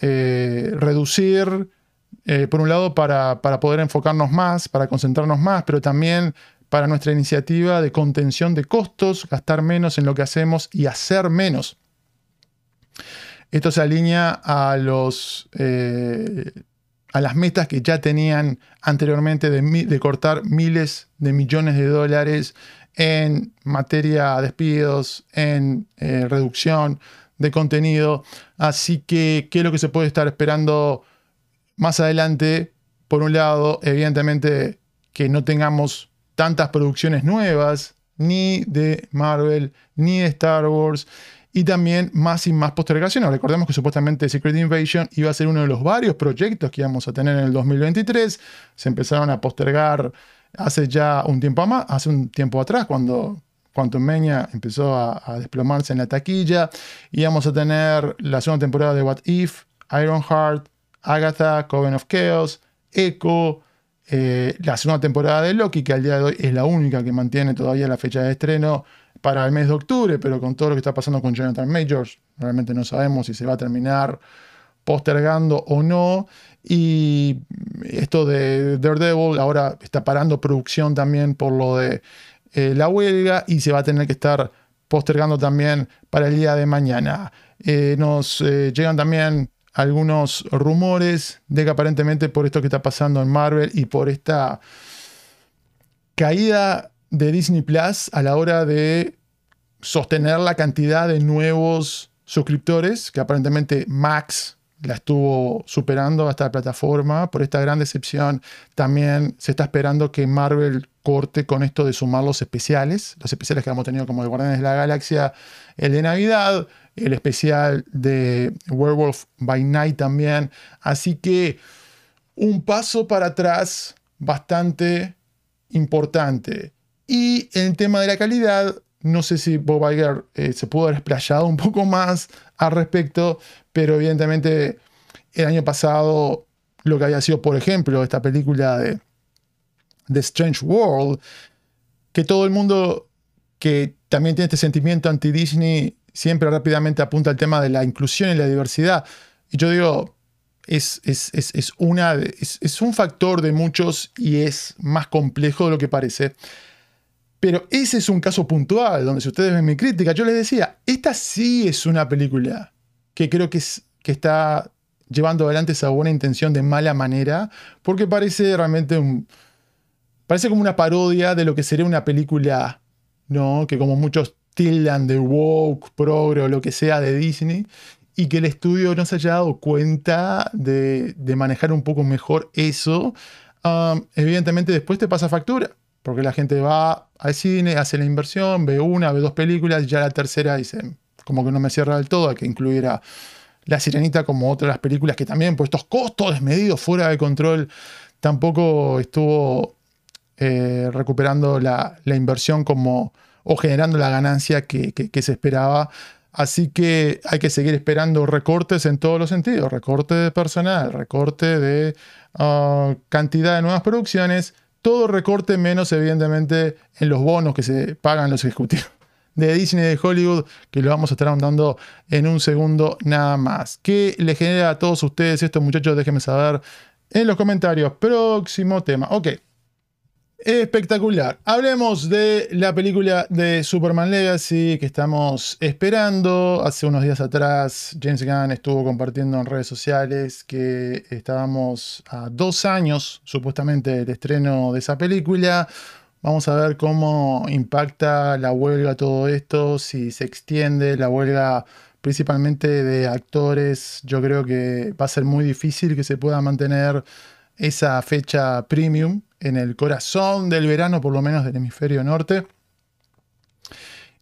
eh, reducir, eh, por un lado, para, para poder enfocarnos más, para concentrarnos más, pero también para nuestra iniciativa de contención de costos, gastar menos en lo que hacemos y hacer menos. Esto se alinea a, los, eh, a las metas que ya tenían anteriormente de, cortar miles de millones de dólares en materia de despidos, en eh, reducción de contenido. Así que, ¿qué es lo que se puede estar esperando más adelante? Por un lado, evidentemente, que no tengamos tantas producciones nuevas, ni de Marvel, ni de Star Wars, y también más y más postergaciones. Recordemos que supuestamente Secret Invasion iba a ser uno de los varios proyectos que íbamos a tener en el 2023. Se empezaron a postergar hace ya un tiempo más, hace un tiempo atrás, cuando Quantum Mania empezó a, desplomarse en la taquilla, íbamos a tener la segunda temporada de What If, Ironheart, Agatha, Coven of Chaos, Echo, eh, la segunda temporada de Loki, que al día de hoy es la única que mantiene todavía la fecha de estreno para el mes de octubre, pero con todo lo que está pasando con Jonathan Majors, realmente no sabemos si se va a terminar postergando o no. Y esto de Daredevil ahora está parando producción también por lo de eh, la huelga y se va a tener que estar postergando también para el día de mañana. Eh, nos eh, llegan también algunos rumores de que aparentemente por esto que está pasando en Marvel y por esta caída de Disney Plus a la hora de sostener la cantidad de nuevos suscriptores, que aparentemente Max la estuvo superando a esta plataforma. Por esta gran decepción, también se está esperando que Marvel corte con esto de sumar los especiales, los especiales que hemos tenido como de Guardianes de la Galaxia, el de Navidad, el especial de Werewolf by Night también. Así que un paso para atrás bastante importante. Y en el tema de la calidad, no sé si Bob Iger eh, se pudo haber explayado un poco más al respecto, pero evidentemente el año pasado lo que había sido, por ejemplo, esta película de The Strange World, que todo el mundo que también tiene este sentimiento anti-Disney siempre rápidamente apunta al tema de la inclusión y la diversidad. Y yo digo, es, es, es, una, es, un factor de muchos y es más complejo de lo que parece. Pero ese es un caso puntual, donde si ustedes ven mi crítica, yo les decía, esta sí es una película que creo que, es, que está llevando adelante esa buena intención de mala manera, porque parece realmente un... Parece como una parodia de lo que sería una película, ¿no? Que como muchos tildan de woke, progre o lo que sea de Disney, y que el estudio no se haya dado cuenta de, manejar un poco mejor eso, um, evidentemente después te pasa factura, porque la gente va al cine, hace la inversión, ve una, ve dos películas, y ya la tercera dice, como que no me cierra del todo, hay que incluir a La Sirenita como otras películas que también por estos costos desmedidos, fuera de control, tampoco estuvo eh, recuperando la, inversión como o generando la ganancia que se esperaba. Así que hay que seguir esperando recortes en todos los sentidos, recorte de personal, recorte de ah, cantidad de nuevas producciones, todo recorte menos evidentemente en los bonos que se pagan los ejecutivos de Disney de Hollywood, que lo vamos a estar andando en un segundo nada más. ¿Qué le genera a todos ustedes esto, muchachos? Déjenme saber en los comentarios. Próximo tema. Ok. Espectacular. Hablemos de la película de Superman Legacy que estamos esperando. Hace unos días atrás James Gunn estuvo compartiendo en redes sociales que estábamos a dos años supuestamente del estreno de esa película. Vamos a ver cómo impacta la huelga todo esto, si se extiende la huelga principalmente de actores. Yo creo que va a ser muy difícil que se pueda mantener esa fecha premium en el corazón del verano, por lo menos del hemisferio norte.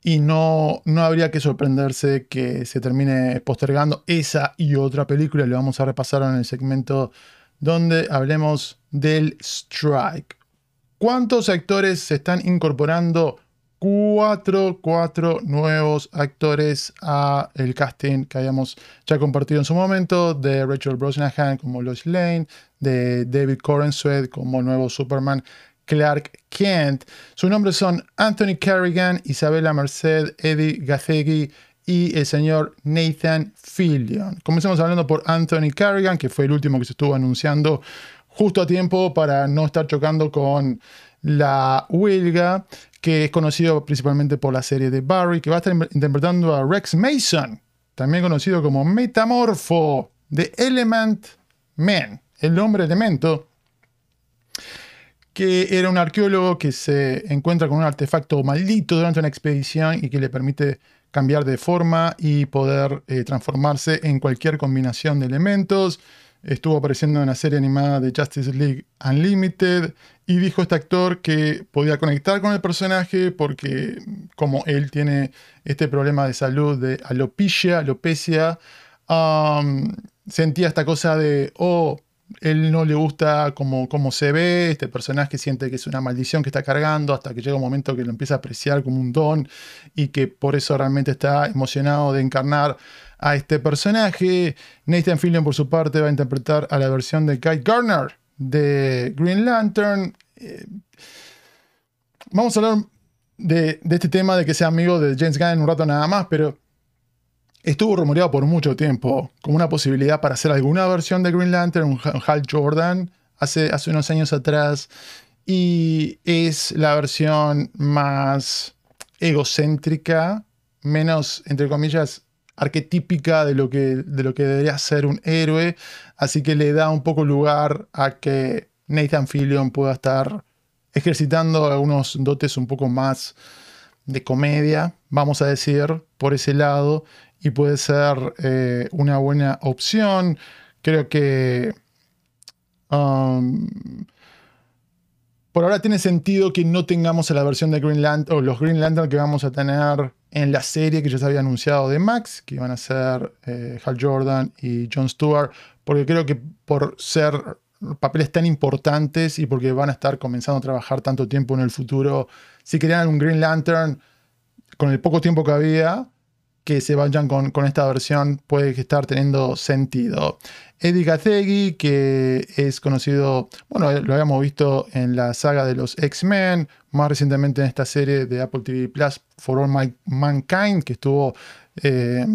Y no, no habría que sorprenderse que se termine postergando esa y otra película. Le vamos a repasar en el segmento donde hablemos del strike. ¿Cuántos actores se están incorporando cuatro, cuatro nuevos actores a el casting que habíamos ya compartido en su momento, de Rachel Brosnahan como Lois Lane, de David Corenswet como nuevo Superman Clark Kent. Sus nombres son Anthony Carrigan, Isabella Merced, Eddie Gazegui y el señor Nathan Fillion. Comencemos hablando por Anthony Carrigan, que fue el último que se estuvo anunciando justo a tiempo para no estar chocando con la huelga que es conocido principalmente por la serie de Barry, que va a estar interpretando a Rex Mason, también conocido como Metamorfo de Element Man, el hombre elemento, que era un arqueólogo que se encuentra con un artefacto maldito durante una expedición y que le permite cambiar de forma y poder eh, transformarse en cualquier combinación de elementos. Estuvo apareciendo en la serie animada de Justice League Unlimited y dijo este actor que podía conectar con el personaje porque como él tiene este problema de salud de alopecia, alopecia, sentía esta cosa de, oh, él no le gusta cómo, cómo se ve, este personaje siente que es una maldición que está cargando hasta que llega un momento que lo empieza a apreciar como un don y que por eso realmente está emocionado de encarnar a este personaje. Nathan Fillion por su parte va a interpretar a la versión de Guy Garner de Green Lantern. Eh, vamos a hablar de, este tema de que sea amigo de James Gunn en un rato nada más, pero estuvo rumoreado por mucho tiempo como una posibilidad para hacer alguna versión de Green Lantern, un Hal Jordan, hace, hace unos años atrás. Y es la versión más egocéntrica, menos, entre comillas, arquetípica de lo, que, de lo que debería ser un héroe, así que le da un poco lugar a que Nathan Fillion pueda estar ejercitando algunos dotes un poco más de comedia, vamos a decir, por ese lado, y puede ser eh, una buena opción. Creo que um, por ahora tiene sentido que no tengamos la versión de Green Lantern o los Green Lantern que vamos a tener en la serie que ya se había anunciado de Max, que iban a ser eh, Hal Jordan y Jon Stewart, porque creo que por ser papeles tan importantes y porque van a estar comenzando a trabajar tanto tiempo en el futuro, si querían un Green Lantern con el poco tiempo que había, que se vayan con, con esta versión puede estar teniendo sentido. Eddie Gathegi, que es conocido, bueno, lo habíamos visto en la saga de los X-Men, más recientemente en esta serie de Apple TV Plus, For All Mankind, que estuvo, eh,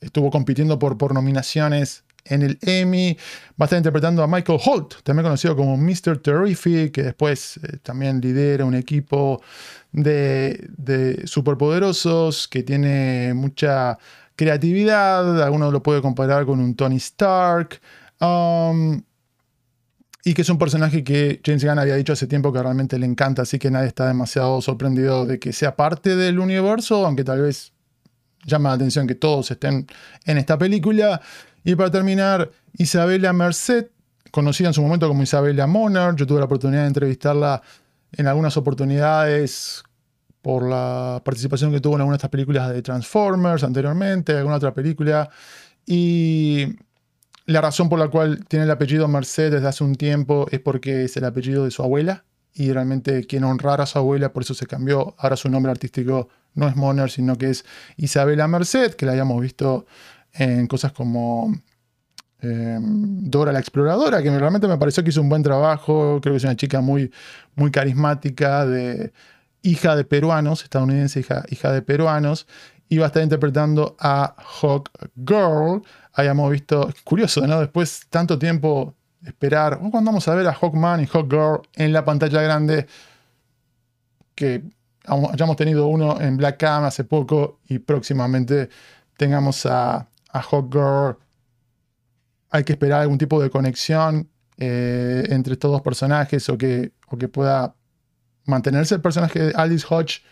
estuvo compitiendo por, por nominaciones en el Emmy. Va a estar interpretando a Michael Holt, también conocido como Mr. Terrific, que después eh, también lidera un equipo de, de superpoderosos que tiene mucha creatividad. Alguno lo puede comparar con un Tony Stark. Um, y que es un personaje que James Gunn había dicho hace tiempo que realmente le encanta, así que nadie está demasiado sorprendido de que sea parte del universo, aunque tal vez llama la atención que todos estén en esta película. Y para terminar, Isabela Merced, conocida en su momento como Isabela Moner, yo tuve la oportunidad de entrevistarla en algunas oportunidades por la participación que tuvo en algunas de estas películas de Transformers anteriormente, alguna otra película. Y la razón por la cual tiene el apellido Merced desde hace un tiempo es porque es el apellido de su abuela y realmente quien honrar a su abuela, por eso se cambió. Ahora su nombre artístico no es Moner, sino que es Isabela Merced, que la habíamos visto en cosas como eh, Dora la Exploradora, que realmente me pareció que hizo un buen trabajo. Creo que es una chica muy, muy carismática, de, hija de peruanos, estadounidense, hija, hija de peruanos. Y va a estar interpretando a Hawk Girl. Habíamos visto, curioso, ¿no? Después tanto tiempo esperar, cuando vamos a ver a Hawkman y Hawk Girl en la pantalla grande, que hayamos tenido uno en Black Cam hace poco y próximamente tengamos a a Hot Girl, hay que esperar algún tipo de conexión eh, entre estos dos personajes o que, o que pueda mantenerse el personaje de Alice Hodge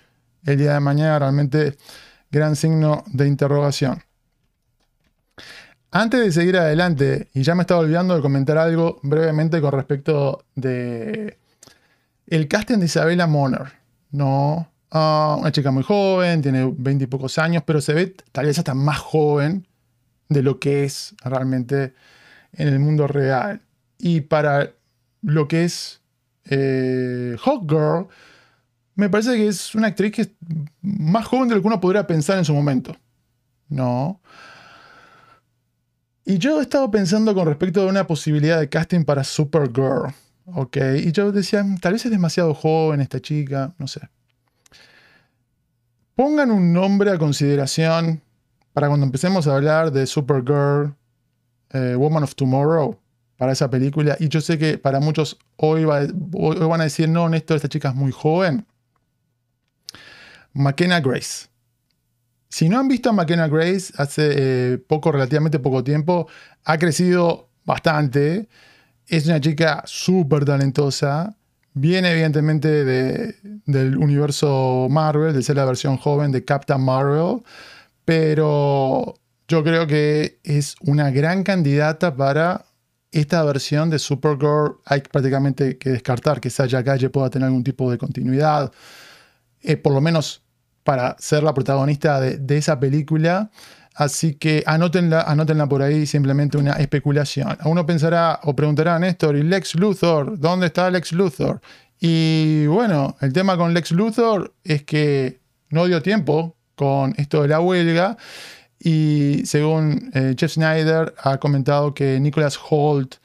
el día de mañana, realmente gran signo de interrogación. Antes de seguir adelante, y ya me estaba olvidando de comentar algo brevemente con respecto de el casting de Isabella Moner. No, ah, una chica muy joven, tiene 20 y pocos años, pero se ve tal vez hasta más joven de lo que es realmente en el mundo real. Y para lo que es eh, Hot Girl, me parece que es una actriz que es más joven de lo que uno podría pensar en su momento. No. Y yo he estado pensando con respecto a una posibilidad de casting para Supergirl. Ok. Y yo decía, tal vez es demasiado joven esta chica, no sé. Pongan un nombre a consideración para cuando empecemos a hablar de Supergirl, eh, Woman of Tomorrow, para esa película. Y yo sé que para muchos hoy, van a decir, no, Néstor, esta chica es muy joven. McKenna Grace. Si no han visto a McKenna Grace hace eh, poco, relativamente poco tiempo, ha crecido bastante. Es una chica súper talentosa. Viene evidentemente del universo Marvel, de ser la versión joven de Captain Marvel pero yo creo que es una gran candidata para esta versión de Supergirl. Hay prácticamente que descartar que Saya Calle pueda tener algún tipo de continuidad, eh, por lo menos para ser la protagonista de, esa película. Así que anótenla, anótenla por ahí, simplemente una especulación. Uno pensará o preguntará a Néstor, ¿y Lex Luthor? ¿Dónde está Lex Luthor? Y bueno, el tema con Lex Luthor es que no dio tiempo con esto de la huelga. Y según eh, Jeff Snyder ha comentado que Nicholas Holt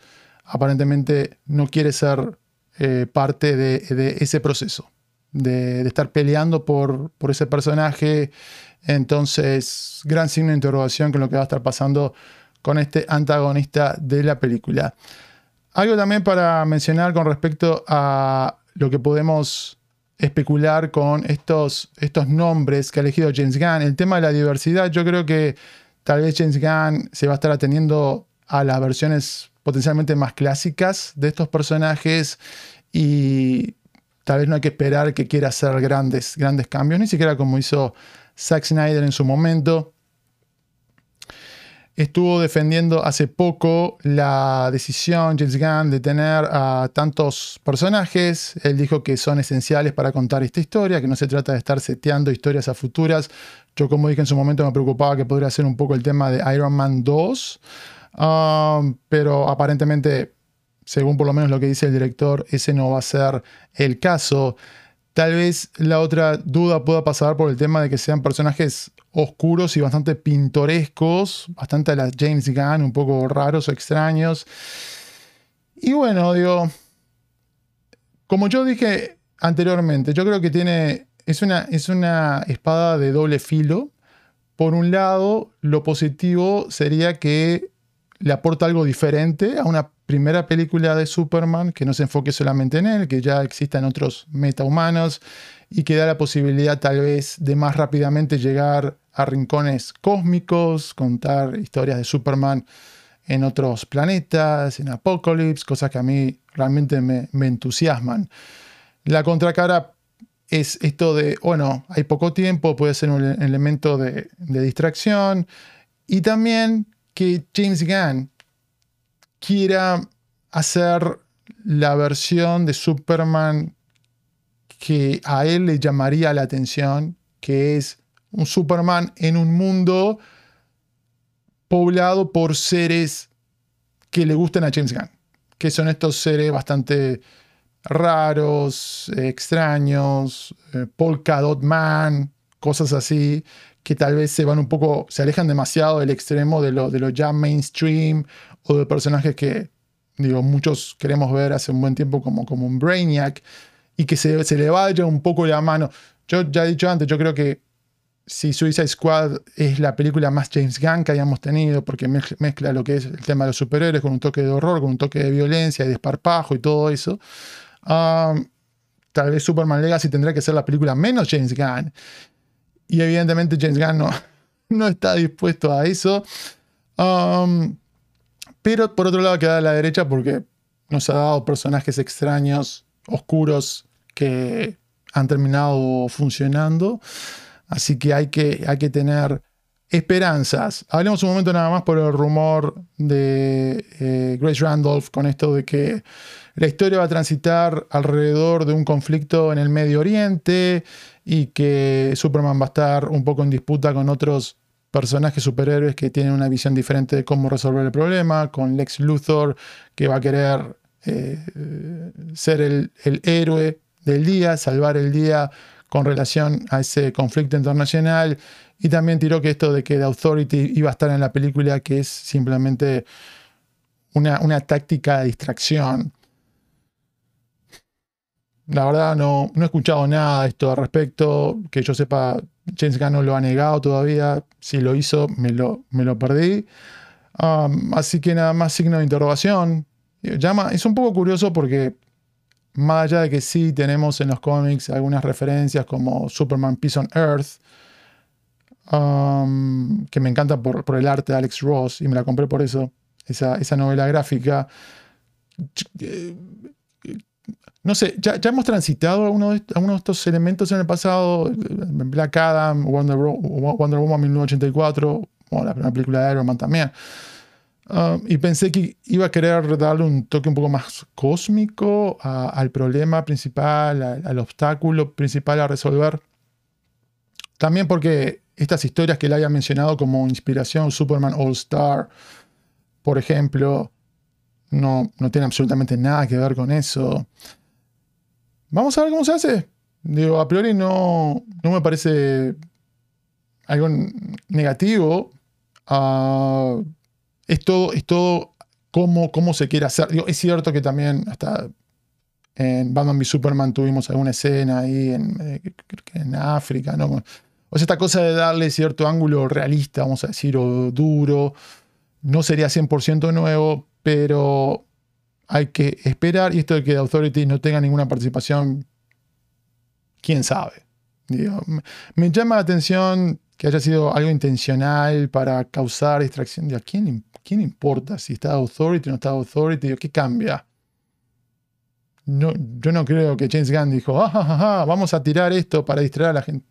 aparentemente no quiere ser eh, parte de, ese proceso, de, estar peleando por, por, ese personaje. Entonces, gran signo de interrogación con lo que va a estar pasando con este antagonista de la película. Algo también para mencionar con respecto a lo que podemos especular con estos, estos nombres que ha elegido James Gunn. El tema de la diversidad, yo creo que tal vez James Gunn se va a estar atendiendo a las versiones potencialmente más clásicas de estos personajes y tal vez no hay que esperar que quiera hacer grandes, grandes cambios, ni siquiera como hizo Zack Snyder en su momento. Estuvo defendiendo hace poco la decisión James Gunn de tener a tantos personajes. Él dijo que son esenciales para contar esta historia, que no se trata de estar seteando historias a futuras. Yo, como dije en su momento, me preocupaba que podría ser un poco el tema de Iron Man 2, um, pero aparentemente, según por lo menos lo que dice el director, ese no va a ser el caso. Tal vez la otra duda pueda pasar por el tema de que sean personajes oscuros y bastante pintorescos, bastante a la James Gunn, un poco raros o extraños. Y bueno, digo, como yo dije anteriormente, yo creo que tiene, es una, es una espada de doble filo. Por un lado, lo positivo sería que le aporta algo diferente a una primera película de Superman que no se enfoque solamente en él, que ya existan otros metahumanos y que da la posibilidad tal vez de más rápidamente llegar a rincones cósmicos, contar historias de Superman en otros planetas, en Apocalypse, cosas que a mí realmente me, entusiasman. La contracara es esto de, bueno, hay poco tiempo, puede ser un elemento de, de distracción y también que James Gunn quiera hacer la versión de Superman que a él le llamaría la atención, que es un Superman en un mundo poblado por seres que le gustan a James Gunn, que son estos seres bastante raros, extraños, eh, polka dot man, cosas así, que tal vez se van un poco, se alejan demasiado del extremo de lo, ya mainstream o de personajes que, digo, muchos queremos ver hace un buen tiempo como, como un Brainiac y que se, se le vaya un poco la mano. Yo ya he dicho antes, yo creo que si Suicide Squad es la película más James Gunn que hayamos tenido, porque mezcla lo que es el tema de los superhéroes con un toque de horror, con un toque de violencia y desparpajo y todo eso. Um, tal vez Superman Legacy tendría que ser la película menos James Gunn. Y evidentemente James Gunn no, *laughs* no está dispuesto a eso. Um, pero por otro lado queda a la derecha porque nos ha dado personajes extraños, oscuros, que han terminado funcionando. Así que hay que, hay que tener esperanzas. Hablemos un momento nada más por el rumor de eh, Grace Randolph con esto de que la historia va a transitar alrededor de un conflicto en el Medio Oriente y que Superman va a estar un poco en disputa con otros personajes superhéroes que tienen una visión diferente de cómo resolver el problema, con Lex Luthor que va a querer eh, ser el, el héroe del día, salvar el día con relación a ese conflicto internacional. Y también tiró que esto de que The Authority iba a estar en la película, que es simplemente una, una táctica de distracción. La verdad no, no he escuchado nada de esto al respecto. Que yo sepa, James Gunn no lo ha negado todavía. Si lo hizo, me lo, me lo perdí. Um, así que nada más signo de interrogación. Llama, es un poco curioso porque más allá de que sí tenemos en los cómics algunas referencias como Superman Peace on Earth, um, que me encanta por, el arte de Alex Ross y me la compré por eso, esa, novela gráfica. No sé, ya, hemos transitado algunos de, de estos elementos en el pasado, Black Adam, Wonder, Wonder Woman 1984, o la primera película de Iron Man también. Um, y pensé que iba a querer darle un toque un poco más cósmico al problema principal, al, obstáculo principal a resolver. También porque estas historias que le había mencionado como inspiración, Superman All Star, por ejemplo, no, no tiene absolutamente nada que ver con eso. Vamos a ver cómo se hace. Digo, a priori no, no me parece algo negativo. Uh, es todo, es todo cómo, cómo se quiere hacer. es cierto que también hasta en Batman v Superman tuvimos alguna escena ahí en, eh, en África, ¿no? O sea, esta cosa de darle cierto ángulo realista, vamos a decir, o duro, no sería 100% nuevo, pero hay que esperar. Y esto de que Authority no tenga ninguna participación, quién sabe. me llama la atención que haya sido algo intencional para causar distracción. ¿A quién, quién importa si está Authority o no está Authority? ¿Qué cambia? No, yo no creo que James Gunn dijo, ah, vamos a tirar esto para distraer a la gente.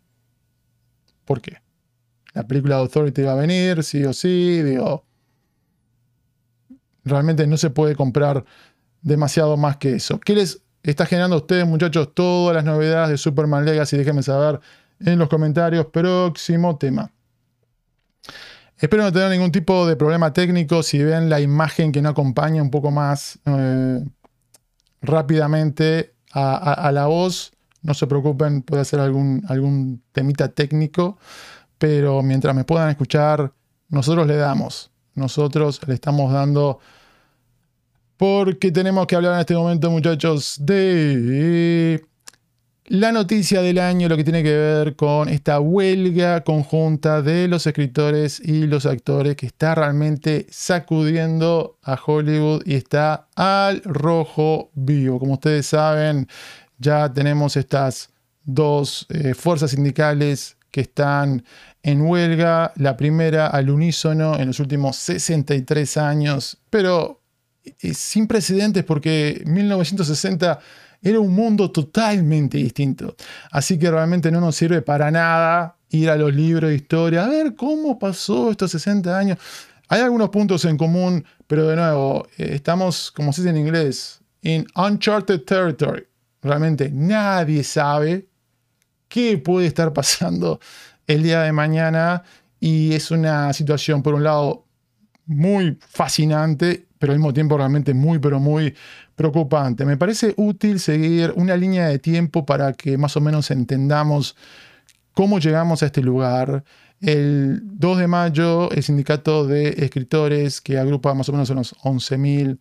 ¿Por qué? La película de Authority va a venir, sí o sí, digo. realmente no se puede comprar demasiado más que eso. ¿Qué les está generando a ustedes, muchachos, todas las novedades de Superman Legacy? Déjenme saber en los comentarios. Próximo tema. Espero no tener ningún tipo de problema técnico. Si ven la imagen que no acompaña un poco más eh, rápidamente a, la voz, no se preocupen, puede ser algún, algún temita técnico. Pero mientras me puedan escuchar, nosotros le damos. Nosotros le estamos dando porque tenemos que hablar en este momento, muchachos, de la noticia del año, lo que tiene que ver con esta huelga conjunta de los escritores y los actores que está realmente sacudiendo a Hollywood y está al rojo vivo. Como ustedes saben, ya tenemos estas dos eh, fuerzas sindicales que están en huelga, la primera al unísono en los últimos 63 años, pero sin precedentes porque 1960 era un mundo totalmente distinto. Así que realmente no nos sirve para nada ir a los libros de historia, a ver cómo pasó estos 60 años. Hay algunos puntos en común, pero de nuevo, eh, estamos, como se dice en inglés, en uncharted territory. Realmente nadie sabe qué puede estar pasando el día de mañana y es una situación, por un lado, muy fascinante, pero al mismo tiempo realmente muy, pero muy preocupante. Me parece útil seguir una línea de tiempo para que más o menos entendamos cómo llegamos a este lugar. El 2 de mayo, el sindicato de escritores, que agrupa más o menos unos 11.000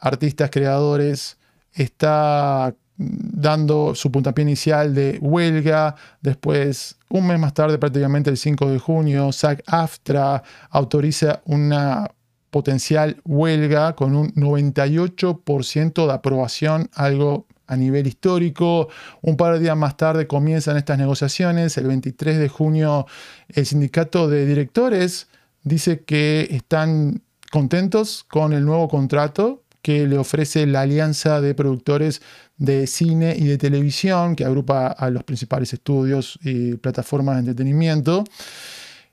artistas creadores, está dando su puntapié inicial de huelga. Después, un mes más tarde, prácticamente el 5 de junio, SAG-AFTRA autoriza una potencial huelga con un 98% de aprobación, algo a nivel histórico. Un par de días más tarde comienzan estas negociaciones. El 23 de junio el sindicato de directores dice que están contentos con el nuevo contrato que le ofrece la Alianza de Productores de Cine y de Televisión, que agrupa a los principales estudios y plataformas de entretenimiento.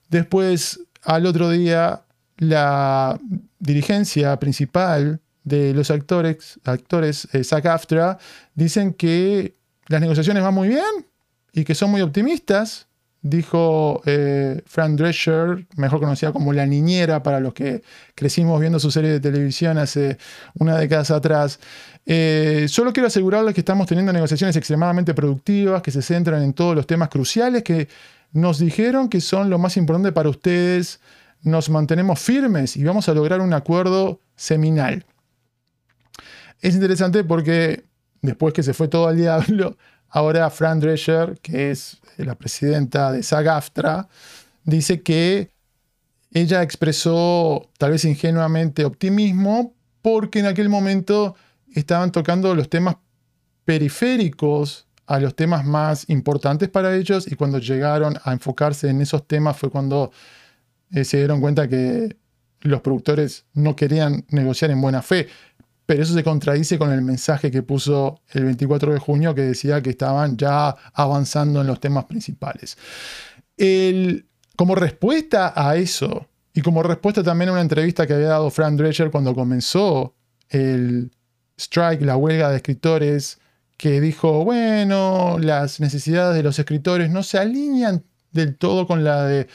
Después, al otro día, la dirigencia principal de los actores, actores eh, SAG-AFTRA, dicen que las negociaciones van muy bien y que son muy optimistas dijo eh, Fran Drescher, mejor conocida como la niñera para los que crecimos viendo su serie de televisión hace una década atrás. Eh, solo quiero asegurarles que estamos teniendo negociaciones extremadamente productivas, que se centran en todos los temas cruciales que nos dijeron que son lo más importante para ustedes. Nos mantenemos firmes y vamos a lograr un acuerdo seminal. Es interesante porque después que se fue todo al diablo, *laughs* ahora Fran Drescher, que es la presidenta de SAG-AFTRA, dice que ella expresó tal vez ingenuamente optimismo porque en aquel momento estaban tocando los temas periféricos a los temas más importantes para ellos y cuando llegaron a enfocarse en esos temas fue cuando eh, se dieron cuenta que los productores no querían negociar en buena fe pero eso se contradice con el mensaje que puso el 24 de junio que decía que estaban ya avanzando en los temas principales. como respuesta a eso, y como respuesta también a una entrevista que había dado Frank Drescher cuando comenzó el strike, la huelga de escritores, que dijo, bueno, las necesidades de los escritores no se alinean del todo con la de,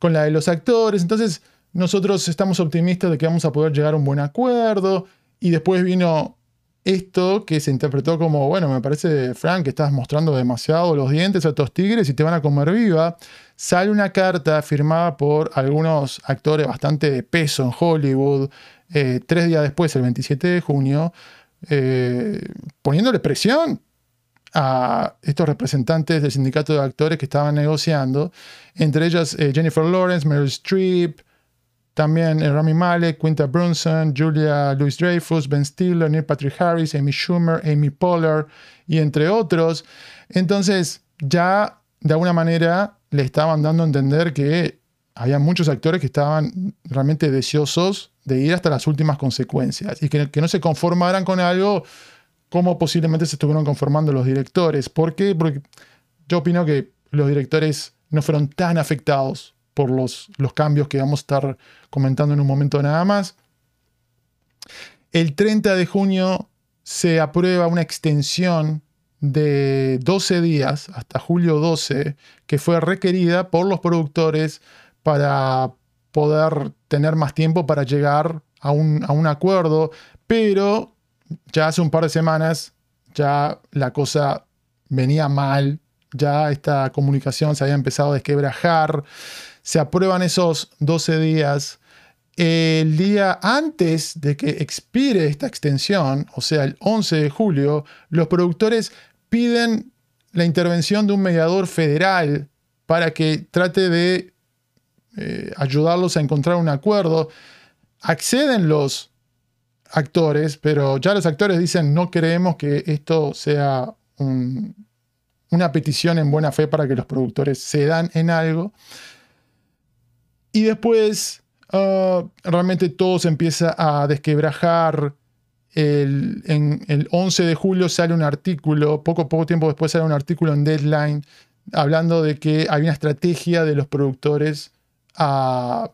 con la de los actores, entonces nosotros estamos optimistas de que vamos a poder llegar a un buen acuerdo. Y después vino esto que se interpretó como, bueno, me parece, Frank, que estás mostrando demasiado los dientes a estos tigres y te van a comer viva. Sale una carta firmada por algunos actores bastante de peso en Hollywood, eh, tres días después, el 27 de junio, eh, poniéndole presión a estos representantes del sindicato de actores que estaban negociando, entre ellas eh, Jennifer Lawrence, Meryl Streep, también eh, Rami Malek, Quinta Brunson, Julia Louis Dreyfus, Ben Stiller, Neil Patrick Harris, Amy Schumer, Amy Poehler y entre otros. Entonces, ya de alguna manera le estaban dando a entender que había muchos actores que estaban realmente deseosos de ir hasta las últimas consecuencias y que, que no se conformaran con algo como posiblemente se estuvieron conformando los directores. ¿Por qué? Porque yo opino que los directores no fueron tan afectados por los, los cambios que vamos a estar comentando en un momento nada más. El 30 de junio se aprueba una extensión de 12 días hasta julio 12 que fue requerida por los productores para poder tener más tiempo para llegar a un, a un acuerdo, pero ya hace un par de semanas ya la cosa venía mal, ya esta comunicación se había empezado a desquebrajar, se aprueban esos 12 días. El día antes de que expire esta extensión, o sea, el 11 de julio, los productores piden la intervención de un mediador federal para que trate de eh, ayudarlos a encontrar un acuerdo. Acceden los actores, pero ya los actores dicen no creemos que esto sea una petición en buena fe para que los productores se dan en algo. Y después ah, realmente todo se empieza a desquebrajar. El, en el 11 de julio sale un artículo, poco, poco tiempo después sale un artículo en Deadline hablando de que hay una estrategia de los productores a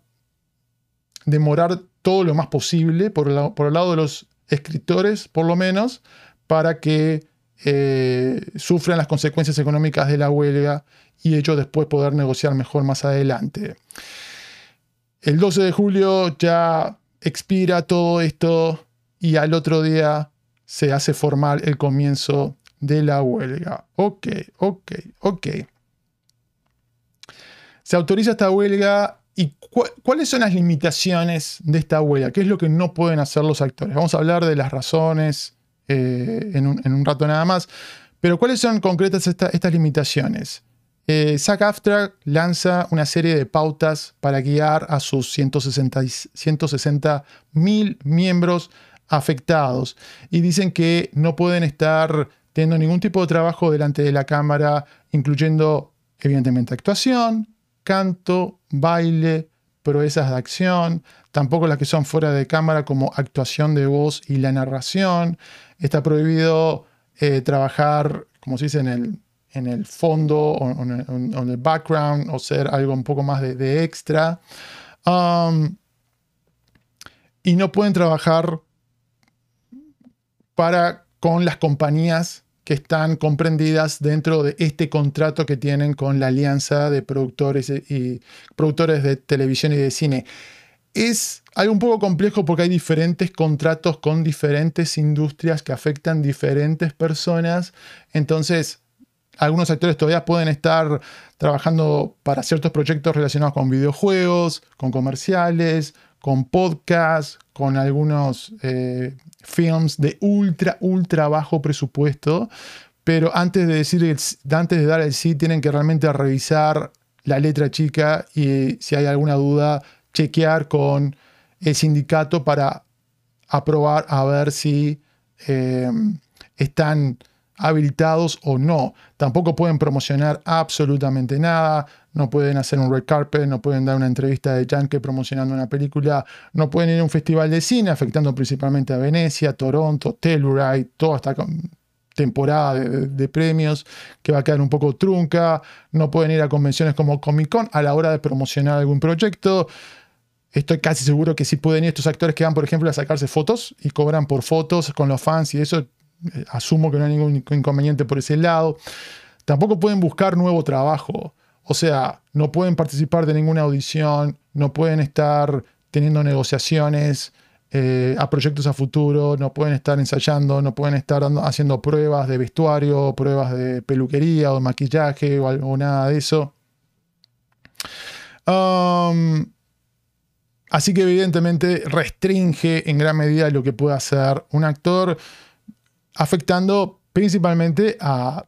demorar todo lo más posible, por el, lado de los escritores por lo menos, para que eh, sufran las consecuencias económicas de la huelga y ellos después poder negociar mejor más adelante. El 12 de julio ya expira todo esto y al otro día se hace formal el comienzo de la huelga. Ok, ok, ok. Se autoriza esta huelga ¿Y cuáles son las limitaciones de esta huelga? ¿Qué es lo que no pueden hacer los actores? Vamos a hablar de las razones eh, en, un, rato nada más. Pero ¿cuáles son concretas estas limitaciones? Eh, AFTRA lanza una serie de pautas para guiar a sus 160 mil miembros afectados y dicen que no pueden estar teniendo ningún tipo de trabajo delante de la cámara, incluyendo evidentemente actuación, canto, baile, proezas de acción, tampoco las que son fuera de cámara como actuación de voz y la narración. Está prohibido eh, trabajar, como se dice, en el, en el fondo o en, el background o ser algo un poco más de, extra. Y no pueden trabajar para, con las compañías que están comprendidas dentro de este contrato que tienen con la alianza de productores y productores de televisión y de cine. Es algo un poco complejo porque hay diferentes contratos con diferentes industrias que afectan diferentes personas. Entonces, algunos actores todavía pueden estar trabajando para ciertos proyectos relacionados con videojuegos, con comerciales, con podcasts, con algunos eh, films de ultra, ultra bajo presupuesto, pero antes de, decir antes de dar el sí tienen que realmente revisar la letra chica y si hay alguna duda, chequear con el sindicato para aprobar a ver si eh, están habilitados o no. Tampoco pueden promocionar absolutamente nada, no pueden hacer un red carpet, no pueden dar una entrevista de Yankee promocionando una película, no pueden ir a un festival de cine, afectando principalmente a Venecia, Toronto, Telluride, toda esta temporada de, premios que va a quedar un poco trunca, no pueden ir a convenciones como Comic Con a la hora de promocionar algún proyecto. Estoy casi seguro que si pueden ir estos actores que van, por ejemplo, a sacarse fotos y cobran por fotos con los fans y eso, asumo que no hay ningún inconveniente por ese lado. Tampoco pueden buscar nuevo trabajo. O sea, no pueden participar de ninguna audición, no pueden estar teniendo negociaciones eh, a proyectos a futuro, no pueden estar ensayando, no pueden estar haciendo pruebas de vestuario, pruebas de peluquería o de maquillaje o, nada de eso. Um, así que evidentemente restringe en gran medida lo que puede hacer un actor, afectando principalmente a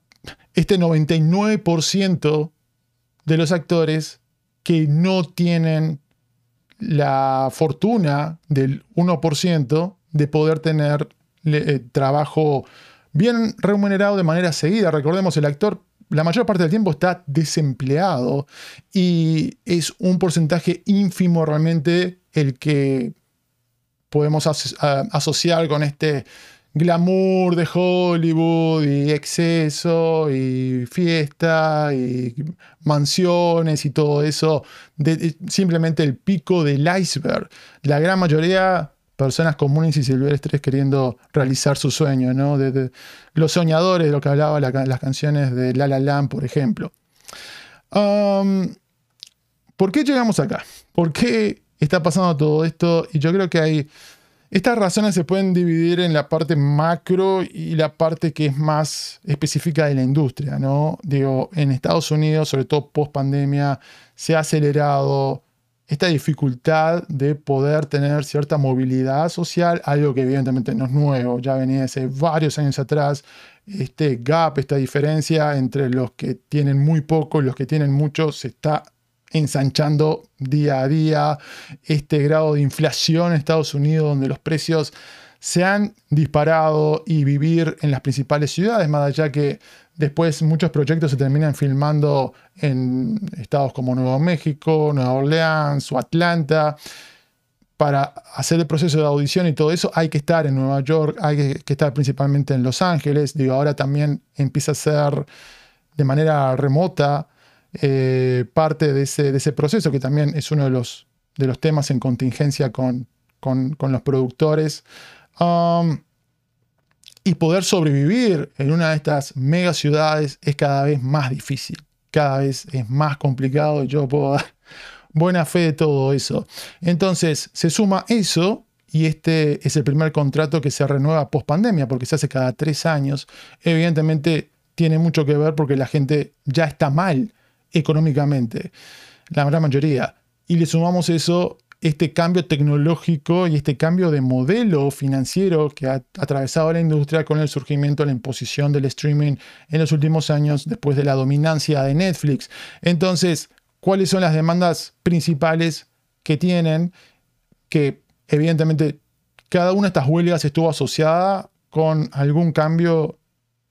este 99% de los actores que no tienen la fortuna del 1% de poder tener eh, trabajo bien remunerado de manera seguida. Recordemos, el actor la mayor parte del tiempo está desempleado y es un porcentaje ínfimo realmente el que podemos asociar con este glamour de Hollywood y exceso y fiesta y mansiones y todo eso, simplemente el pico del iceberg. La gran mayoría personas comunes y silvestres queriendo realizar su sueño, ¿no? De, los soñadores, de lo que hablaba las canciones de La La Land, por ejemplo. ¿Por qué llegamos acá? ¿Por qué está pasando todo esto? Y yo creo que hay estas razones se pueden dividir en la parte macro y la parte que es más específica de la industria, ¿no? Digo, en Estados Unidos, sobre todo post pandemia, se ha acelerado esta dificultad de poder tener cierta movilidad social, algo que evidentemente no es nuevo, ya venía hace varios años atrás, este gap, esta diferencia entre los que tienen muy poco y los que tienen mucho se está ensanchando día a día este grado de inflación en Estados Unidos, donde los precios se han disparado y vivir en las principales ciudades, más allá que después muchos proyectos se terminan filmando en estados como Nuevo México, Nueva Orleans o Atlanta. Para hacer el proceso de audición y todo eso hay que estar en Nueva York, hay que estar principalmente en Los Ángeles. Digo, ahora también empieza a ser de manera remota eh, parte de ese, proceso, que también es uno de los, de los temas en contingencia con, con, los productores. Um, y poder sobrevivir en una de estas mega ciudades es cada vez más difícil, cada vez es más complicado yo puedo dar buena fe de todo eso. Entonces se suma eso y este es el primer contrato que se renueva post pandemia porque se hace cada tres años. Evidentemente tiene mucho que ver porque la gente ya está mal económicamente, la gran mayoría. Y le sumamos eso, este cambio tecnológico y este cambio de modelo financiero que ha atravesado la industria con el surgimiento, la imposición del streaming en los últimos años después de la dominancia de Netflix. Entonces, ¿cuáles son las demandas principales que tienen? Que evidentemente cada una de estas huelgas estuvo asociada con algún cambio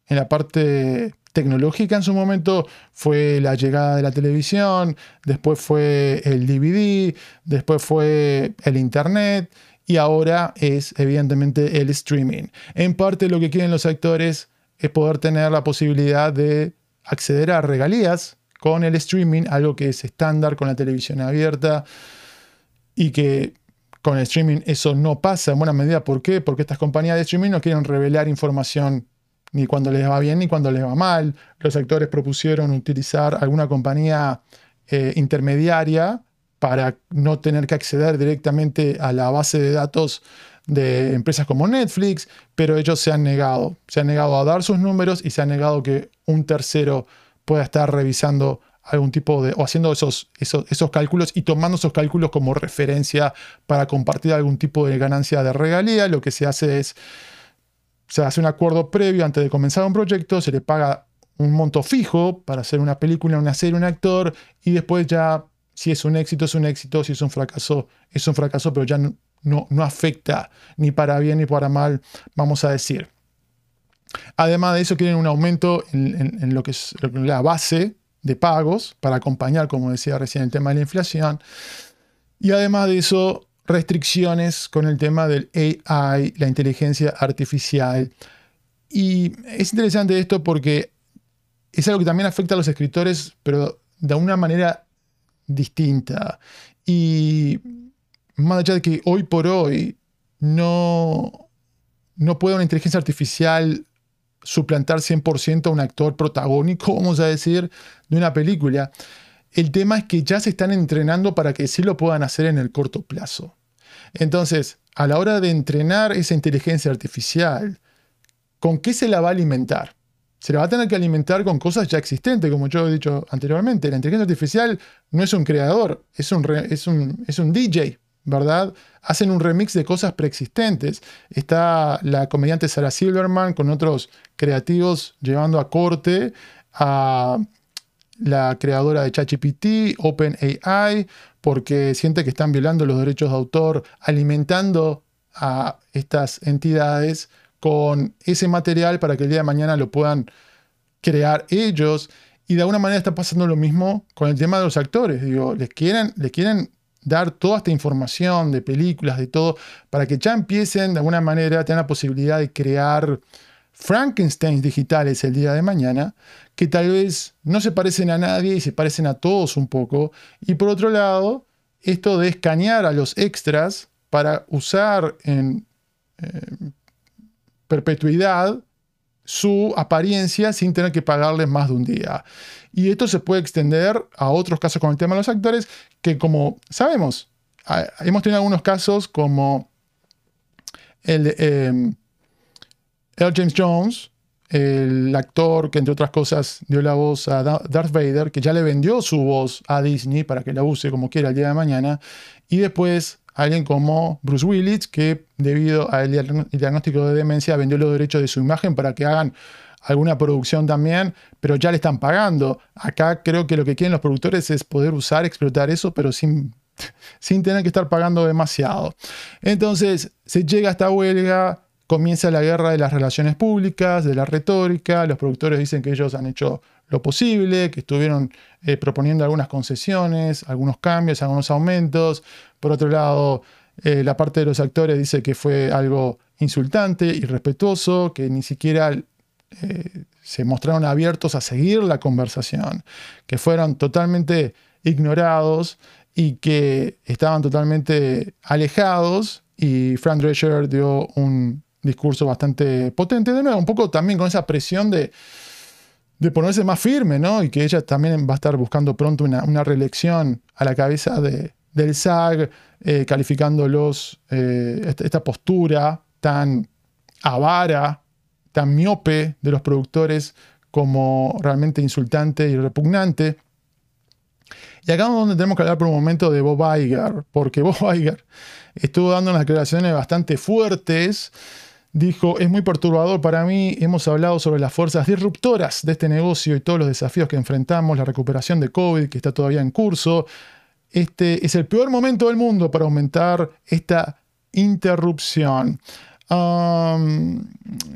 en la parte tecnológica en su momento fue la llegada de la televisión, después fue el DVD, después fue el Internet y ahora es evidentemente el streaming. En parte lo que quieren los actores es poder tener la posibilidad de acceder a regalías con el streaming, algo que es estándar con la televisión abierta y que con el streaming eso no pasa en buena medida. ¿Por qué? Porque estas compañías de streaming no quieren revelar información ni cuando les va bien ni cuando les va mal. Los actores propusieron utilizar alguna compañía eh, intermediaria para no tener que acceder directamente a la base de datos de empresas como Netflix, pero ellos se han negado, se han negado a dar sus números y se han negado que un tercero pueda estar revisando algún tipo de, o haciendo esos, esos, esos cálculos y tomando esos cálculos como referencia para compartir algún tipo de ganancia de regalía. Lo que se hace es se hace un acuerdo previo antes de comenzar un proyecto, se le paga un monto fijo para hacer una película, una serie, un actor, y después ya, si es un éxito, es un éxito, si es un fracaso, es un fracaso, pero ya no, no, afecta ni para bien ni para mal, vamos a decir. Además de eso, quieren un aumento en, en lo que es la base de pagos para acompañar, como decía recién, el tema de la inflación. Y además de eso, restricciones con el tema del AI, la inteligencia artificial. Y es interesante esto porque es algo que también afecta a los escritores, pero de una manera distinta. Y más allá de que hoy por hoy no, no puede una inteligencia artificial suplantar 100% a un actor protagónico, *laughs* vamos a decir, de una película. El tema es que ya se están entrenando para que sí lo puedan hacer en el corto plazo. Entonces, a la hora de entrenar esa inteligencia artificial, ¿con qué se la va a alimentar? Se la va a tener que alimentar con cosas ya existentes, como yo he dicho anteriormente. La inteligencia artificial no es un creador, es un, es un, es un DJ, ¿verdad? Hacen un remix de cosas preexistentes. Está la comediante Sarah Silverman con otros creativos llevando a corte a la creadora de ChatGPT, OpenAI, porque siente que están violando los derechos de autor, alimentando a estas entidades con ese material para que el día de mañana lo puedan crear ellos. Y de alguna manera está pasando lo mismo con el tema de los actores. Digo, les quieren, les quieren dar toda esta información de películas, de todo, para que ya empiecen de alguna manera, tengan la posibilidad de crear Frankenstein digitales el día de mañana, que tal vez no se parecen a nadie y se parecen a todos un poco. Y por otro lado, esto de escanear a los extras para usar en eh, perpetuidad su apariencia sin tener que pagarles más de un día. Y esto se puede extender a otros casos con el tema de los actores, que como sabemos, hemos tenido algunos casos como el de eh, James Jones, el actor que entre otras cosas dio la voz a Darth Vader, que ya le vendió su voz a Disney para que la use como quiera el día de mañana, y después alguien como Bruce Willis, que debido al diagnóstico de demencia vendió los derechos de su imagen para que hagan alguna producción también, pero ya le están pagando. Acá creo que lo que quieren los productores es poder usar, explotar eso, pero sin, *laughs* sin tener que estar pagando demasiado. Entonces, se llega a esta huelga, comienza la guerra de las relaciones públicas, de la retórica, los productores dicen que ellos han hecho lo posible, que estuvieron eh, proponiendo algunas concesiones, algunos cambios, algunos aumentos. Por otro lado, eh, la parte de los actores dice que fue algo insultante, irrespetuoso, que ni siquiera eh, se mostraron abiertos a seguir la conversación, que fueron totalmente ignorados y que estaban totalmente alejados. Y Frank Drescher dio un discurso bastante potente, de nuevo, un poco también con esa presión de, de ponerse más firme, ¿no? Y que ella también va a estar buscando pronto una, reelección a la cabeza de, del SAG, eh, calificándolos, eh, esta, postura tan avara, tan miope de los productores como realmente insultante y repugnante. Y acá es donde tenemos que hablar por un momento de Bob Iger, porque *laughs* Bob Iger estuvo dando unas declaraciones bastante fuertes dijo, es muy perturbador para mí, hemos hablado sobre las fuerzas disruptoras de este negocio y todos los desafíos que enfrentamos, la recuperación de COVID que está todavía en curso. Este es el peor momento del mundo para aumentar esta interrupción.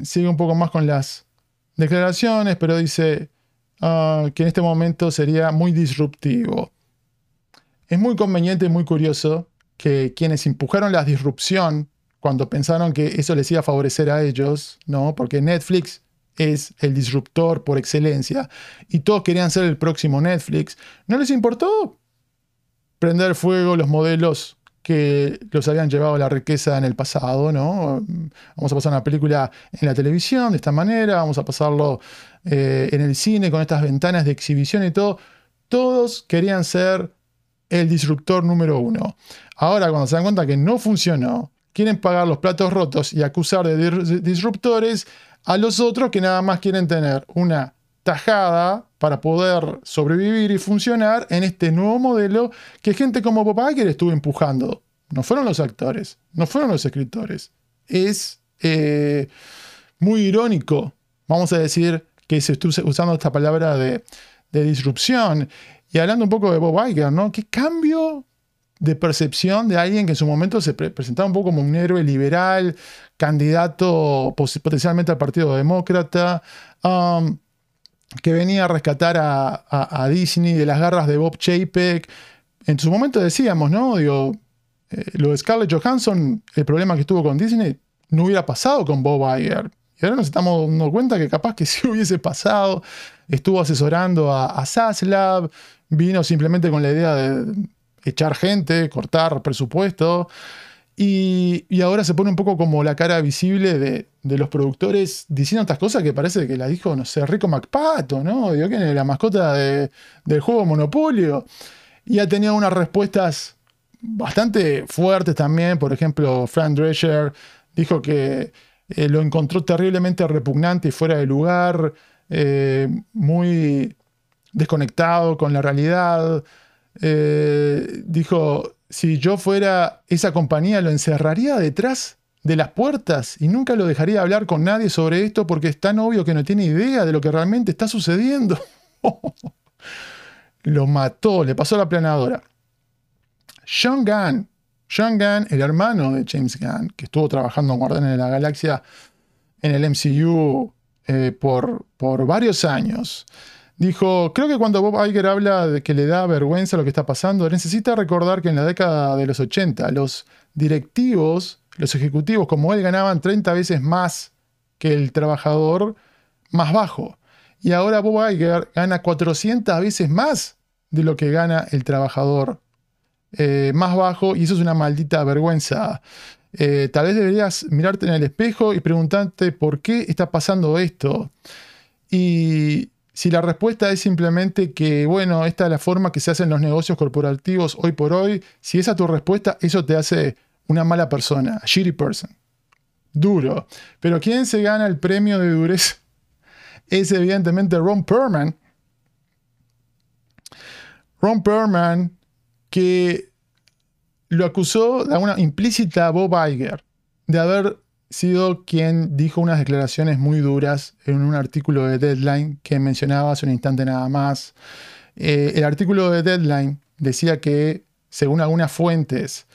sigue un poco más con las declaraciones, pero dice ah, que en este momento sería muy disruptivo. Es muy conveniente y muy curioso que quienes empujaron la disrupción cuando pensaron que eso les iba a favorecer a ellos, ¿no? Porque Netflix es el disruptor por excelencia y todos querían ser el próximo Netflix, no les importó prender fuego los modelos que los habían llevado a la riqueza en el pasado, ¿no? Vamos a pasar una película en la televisión de esta manera, vamos a pasarlo eh, en el cine con estas ventanas de exhibición y todo. Todos querían ser el disruptor número uno. Ahora, cuando se dan cuenta que no funcionó, quieren pagar los platos rotos y acusar de disruptores a los otros que nada más quieren tener una tajada para poder sobrevivir y funcionar en este nuevo modelo que gente como Bob Iger estuvo empujando. No fueron los actores, no fueron los escritores. Es eh, muy irónico, vamos a decir, que se esté usando esta palabra de, de disrupción. Y hablando un poco de Bob Iger, ¿no? ¿Qué cambio de percepción de alguien que en su momento se presentaba un poco como un héroe liberal, candidato potencialmente al Partido Demócrata, um, que venía a rescatar a, Disney de las garras de Bob Chapek. En su momento decíamos, ¿no? Digo, eh, lo de Scarlett Johansson, el problema que estuvo con Disney, no hubiera pasado con Bob Iger. Y ahora nos estamos dando cuenta que capaz que *laughs* sí hubiese pasado. Estuvo asesorando a, a vino simplemente con la idea de echar gente, cortar presupuesto. Y, ahora se pone un poco como la cara visible de, los productores diciendo estas cosas que parece que la dijo, no sé, Rico MacPato, ¿no? Digo, ¿quién es la mascota del juego Monopolio? Y ha tenido unas respuestas bastante fuertes también. Por ejemplo, Frank Drescher dijo que eh, lo encontró terriblemente repugnante y fuera de lugar, eh, muy desconectado con la realidad. Eh, dijo, si yo fuera esa compañía, lo encerraría detrás de las puertas y nunca lo dejaría hablar con nadie sobre esto porque es tan obvio que no tiene idea de lo que realmente está sucediendo. *laughs* lo mató, le pasó la planadora. Sean Gunn, Sean Gunn, el hermano de James Gunn, que estuvo trabajando en Guardianes de la Galaxia en el MCU eh, por, por varios años, Dijo, creo que cuando Bob Iger habla de que le da vergüenza lo que está pasando, necesita recordar que en la década de los 80 los directivos, los ejecutivos como él ganaban 30 veces más que el trabajador más bajo. Y ahora Bob Iger gana 400 veces más de lo que gana el trabajador eh, más bajo y eso es una maldita vergüenza. Eh, tal vez deberías mirarte en el espejo y preguntarte por qué está pasando esto. Y si la respuesta es simplemente que, bueno, esta es la forma que se hacen los negocios corporativos hoy por hoy, si esa es tu respuesta, eso te hace una mala persona, a shitty person. Duro. Pero ¿quién se gana el premio de dureza? *laughs* Es evidentemente Ron Perlman. Ron Perlman, que lo acusó de una implícita a Bob Iger de haber sido quien dijo unas declaraciones muy duras en un artículo de Deadline que mencionaba hace un instante nada más. Eh, el artículo de Deadline decía que, según algunas fuentes,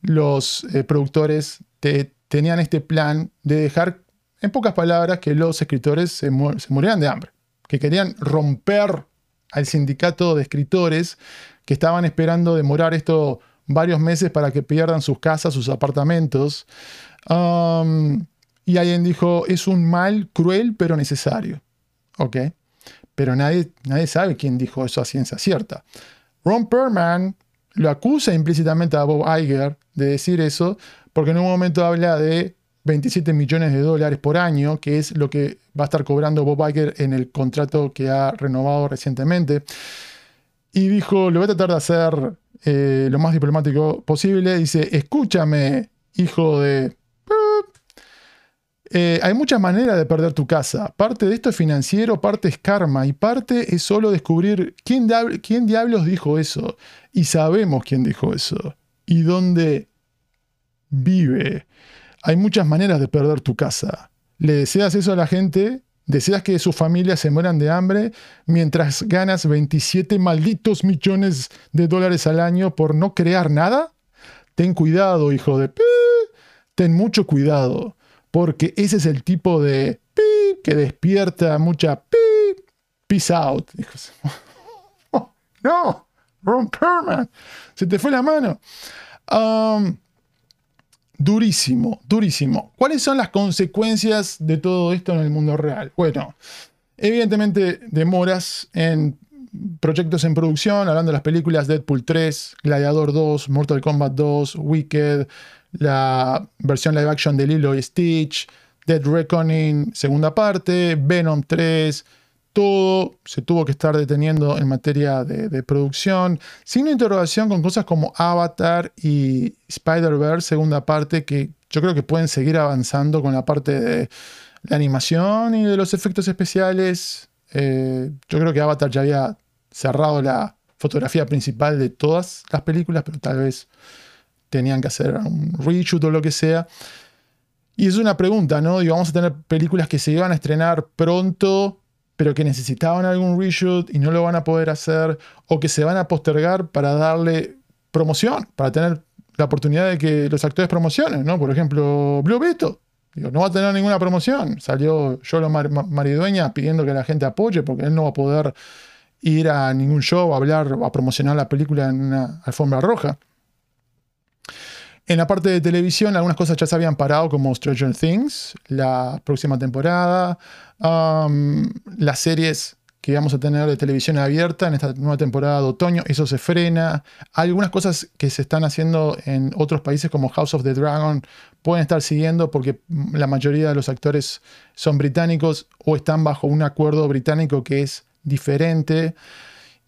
los eh, productores tenían este plan de dejar, en pocas palabras, que los escritores se, se murieran de hambre, que querían romper al sindicato de escritores que estaban esperando demorar esto varios meses para que pierdan sus casas, sus apartamentos. Y alguien dijo, es un mal cruel pero necesario. ¿Ok? Pero nadie, nadie sabe quién dijo eso a ciencia cierta. Ron Perlman lo acusa implícitamente a Bob Iger de decir eso, porque en un momento habla de 27 millones de dólares por año, que es lo que va a estar cobrando Bob Iger en el contrato que ha renovado recientemente. Y dijo, lo voy a tratar de hacer eh, lo más diplomático posible. Dice, escúchame, hijo de... Eh, hay muchas maneras de perder tu casa. Parte de esto es financiero, parte es karma y parte es solo descubrir quién, quién diablos dijo eso. Y sabemos quién dijo eso. Y dónde vive. Hay muchas maneras de perder tu casa. Le deseas eso a la gente, deseas que sus familias se mueran de hambre mientras ganas 27 malditos millones de dólares al año por no crear nada. Ten cuidado, hijo de... Ten mucho cuidado, porque ese es el tipo de que despierta mucha peace out. *laughs* no, Ron Perman, se te fue la mano. Um, Durísimo, durísimo. ¿Cuáles son las consecuencias de todo esto en el mundo real? Bueno, evidentemente demoras en proyectos en producción, hablando de las películas Deadpool 3, Gladiador 2, Mortal Kombat 2, Wicked, la versión live action de Lilo y Stitch, Dead Reckoning, segunda parte, Venom 3, todo se tuvo que estar deteniendo en materia de, producción, sin interrogación con cosas como Avatar y Spider-Verse, segunda parte, que yo creo que pueden seguir avanzando con la parte de la animación y de los efectos especiales. Eh, yo creo que Avatar ya había cerrado la fotografía principal de todas las películas, pero tal vez tenían que hacer un reshoot o lo que sea. Y es una pregunta, ¿no? Digo, vamos a tener películas que se iban a estrenar pronto pero que necesitaban algún reshoot y no lo van a poder hacer, o que se van a postergar para darle promoción, para tener la oportunidad de que los actores promocionen, ¿no? Por ejemplo, Blue Beetle. no va a tener ninguna promoción. Salió Yolo Maridueña pidiendo que la gente apoye porque él no va a poder ir a ningún show a hablar a promocionar la película en una alfombra roja. En la parte de televisión, algunas cosas ya se habían parado, como Stranger Things, la próxima temporada, las series que vamos a tener de televisión abierta en esta nueva temporada de otoño, eso se frena. Algunas cosas que se están haciendo en otros países como House of the Dragon pueden estar siguiendo porque la mayoría de los actores son británicos o están bajo un acuerdo británico que es diferente.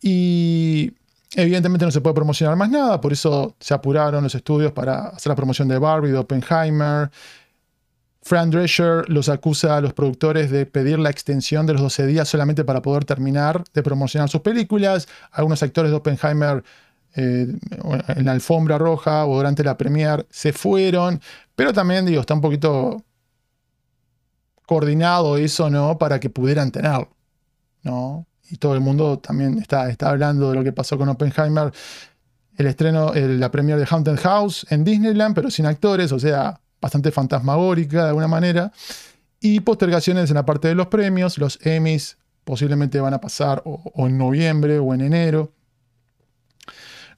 Y Evidentemente no se puede promocionar más nada, por eso se apuraron los estudios para hacer la promoción de Barbie, de Oppenheimer. Fran Drescher los acusa a los productores de pedir la extensión de los 12 días solamente para poder terminar de promocionar sus películas. Algunos actores de Oppenheimer eh, en la alfombra roja o durante la premiere se fueron, pero también digo, está un poquito coordinado eso, ¿no? Para que pudieran tenerlo, ¿no? Y todo el mundo también está, está hablando de lo que pasó con Oppenheimer, el estreno, la premiere de Haunted House en Disneyland, pero sin actores, o sea, bastante fantasmagórica de alguna manera, y postergaciones en la parte de los premios, los Emmys posiblemente van a pasar o, en noviembre o en enero.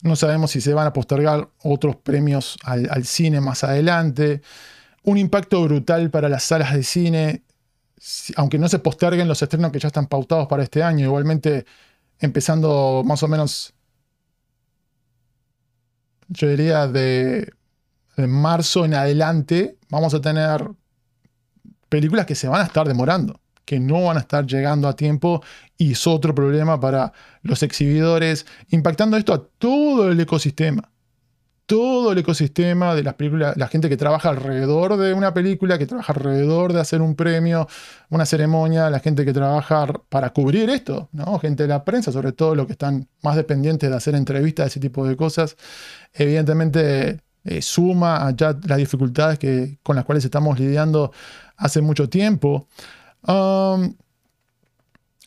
No sabemos si se van a postergar otros premios al cine más adelante. Un impacto brutal para las salas de cine aunque no se posterguen los estrenos que ya están pautados para este año, igualmente empezando más o menos yo diría de, de marzo en adelante, vamos a tener películas que se van a estar demorando, que no van a estar llegando a tiempo y es otro problema para los exhibidores, impactando esto a todo el ecosistema todo el ecosistema de las películas, la gente que trabaja alrededor de una película, que trabaja alrededor de hacer un premio, una ceremonia, la gente que trabaja para cubrir esto, ¿no? Gente de la prensa, sobre todo los que están más dependientes de hacer entrevistas, ese tipo de cosas, evidentemente eh, suma ya las dificultades que, con las cuales estamos lidiando hace mucho tiempo.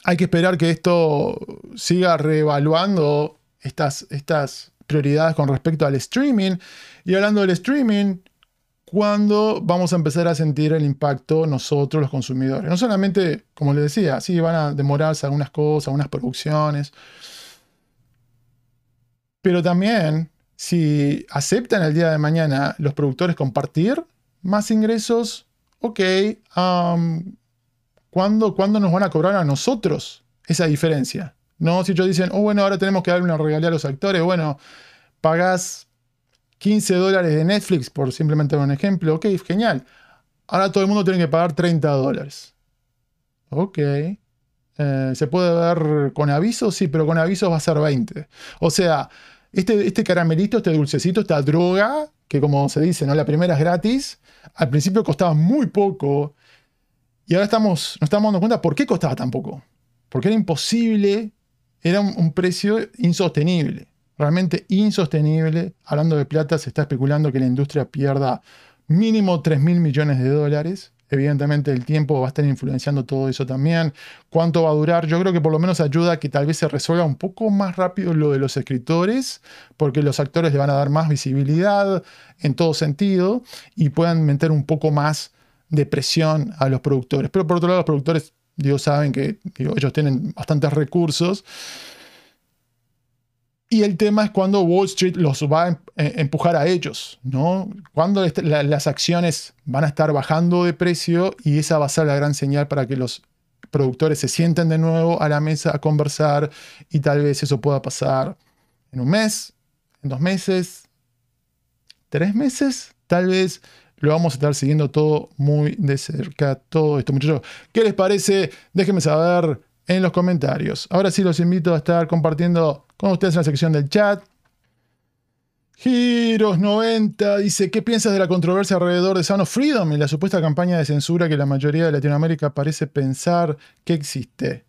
Hay que esperar que esto siga reevaluando estas, estas prioridades con respecto al streaming. Y hablando del streaming, ¿cuándo vamos a empezar a sentir el impacto nosotros, los consumidores? No solamente, como les decía, sí, van a demorarse algunas cosas, algunas producciones, pero también si aceptan el día de mañana los productores compartir más ingresos, ok, ¿cuándo, ¿cuándo nos van a cobrar a nosotros esa diferencia? No, si ellos dicen, oh, bueno, ahora tenemos que darle una regalía a los actores, bueno, pagás 15 dólares de Netflix, por simplemente un ejemplo, ok, genial. Ahora todo el mundo tiene que pagar 30 dólares. Ok. Eh, ¿Se puede ver con avisos? Sí, pero con avisos va a ser 20. O sea, este, este caramelito, este dulcecito, esta droga, que como se dice, ¿no? La primera es gratis. Al principio costaba muy poco. Y ahora estamos, nos estamos dando cuenta por qué costaba tan poco. Porque era imposible era un, precio insostenible, realmente insostenible. Hablando de plata, se está especulando que la industria pierda mínimo 3 mil millones de dólares. Evidentemente el tiempo va a estar influenciando todo eso también. ¿Cuánto va a durar? Yo creo que por lo menos ayuda a que tal vez se resuelva un poco más rápido lo de los escritores, porque los actores le van a dar más visibilidad en todo sentido y puedan meter un poco más de presión a los productores. Pero por otro lado, los productores Dios saben que ellos tienen bastantes recursos. Y el tema es cuando Wall Street los va a em, eh, empujar a ellos, ¿no? Cuando este, las acciones van a estar bajando de precio y esa va a ser la gran señal para que los productores se sienten de nuevo a la mesa a conversar y tal vez eso pueda pasar en un mes, en dos meses, tres meses, tal vez lo vamos a estar siguiendo todo muy de cerca, todo esto, muchachos. ¿Qué les parece? Déjenme saber en los comentarios. Ahora sí los invito a estar compartiendo con ustedes en la sección del chat. Giros90 dice, ¿qué piensas de la controversia alrededor de of Freedom y la supuesta campaña de censura que la mayoría de Latinoamérica parece pensar que existe?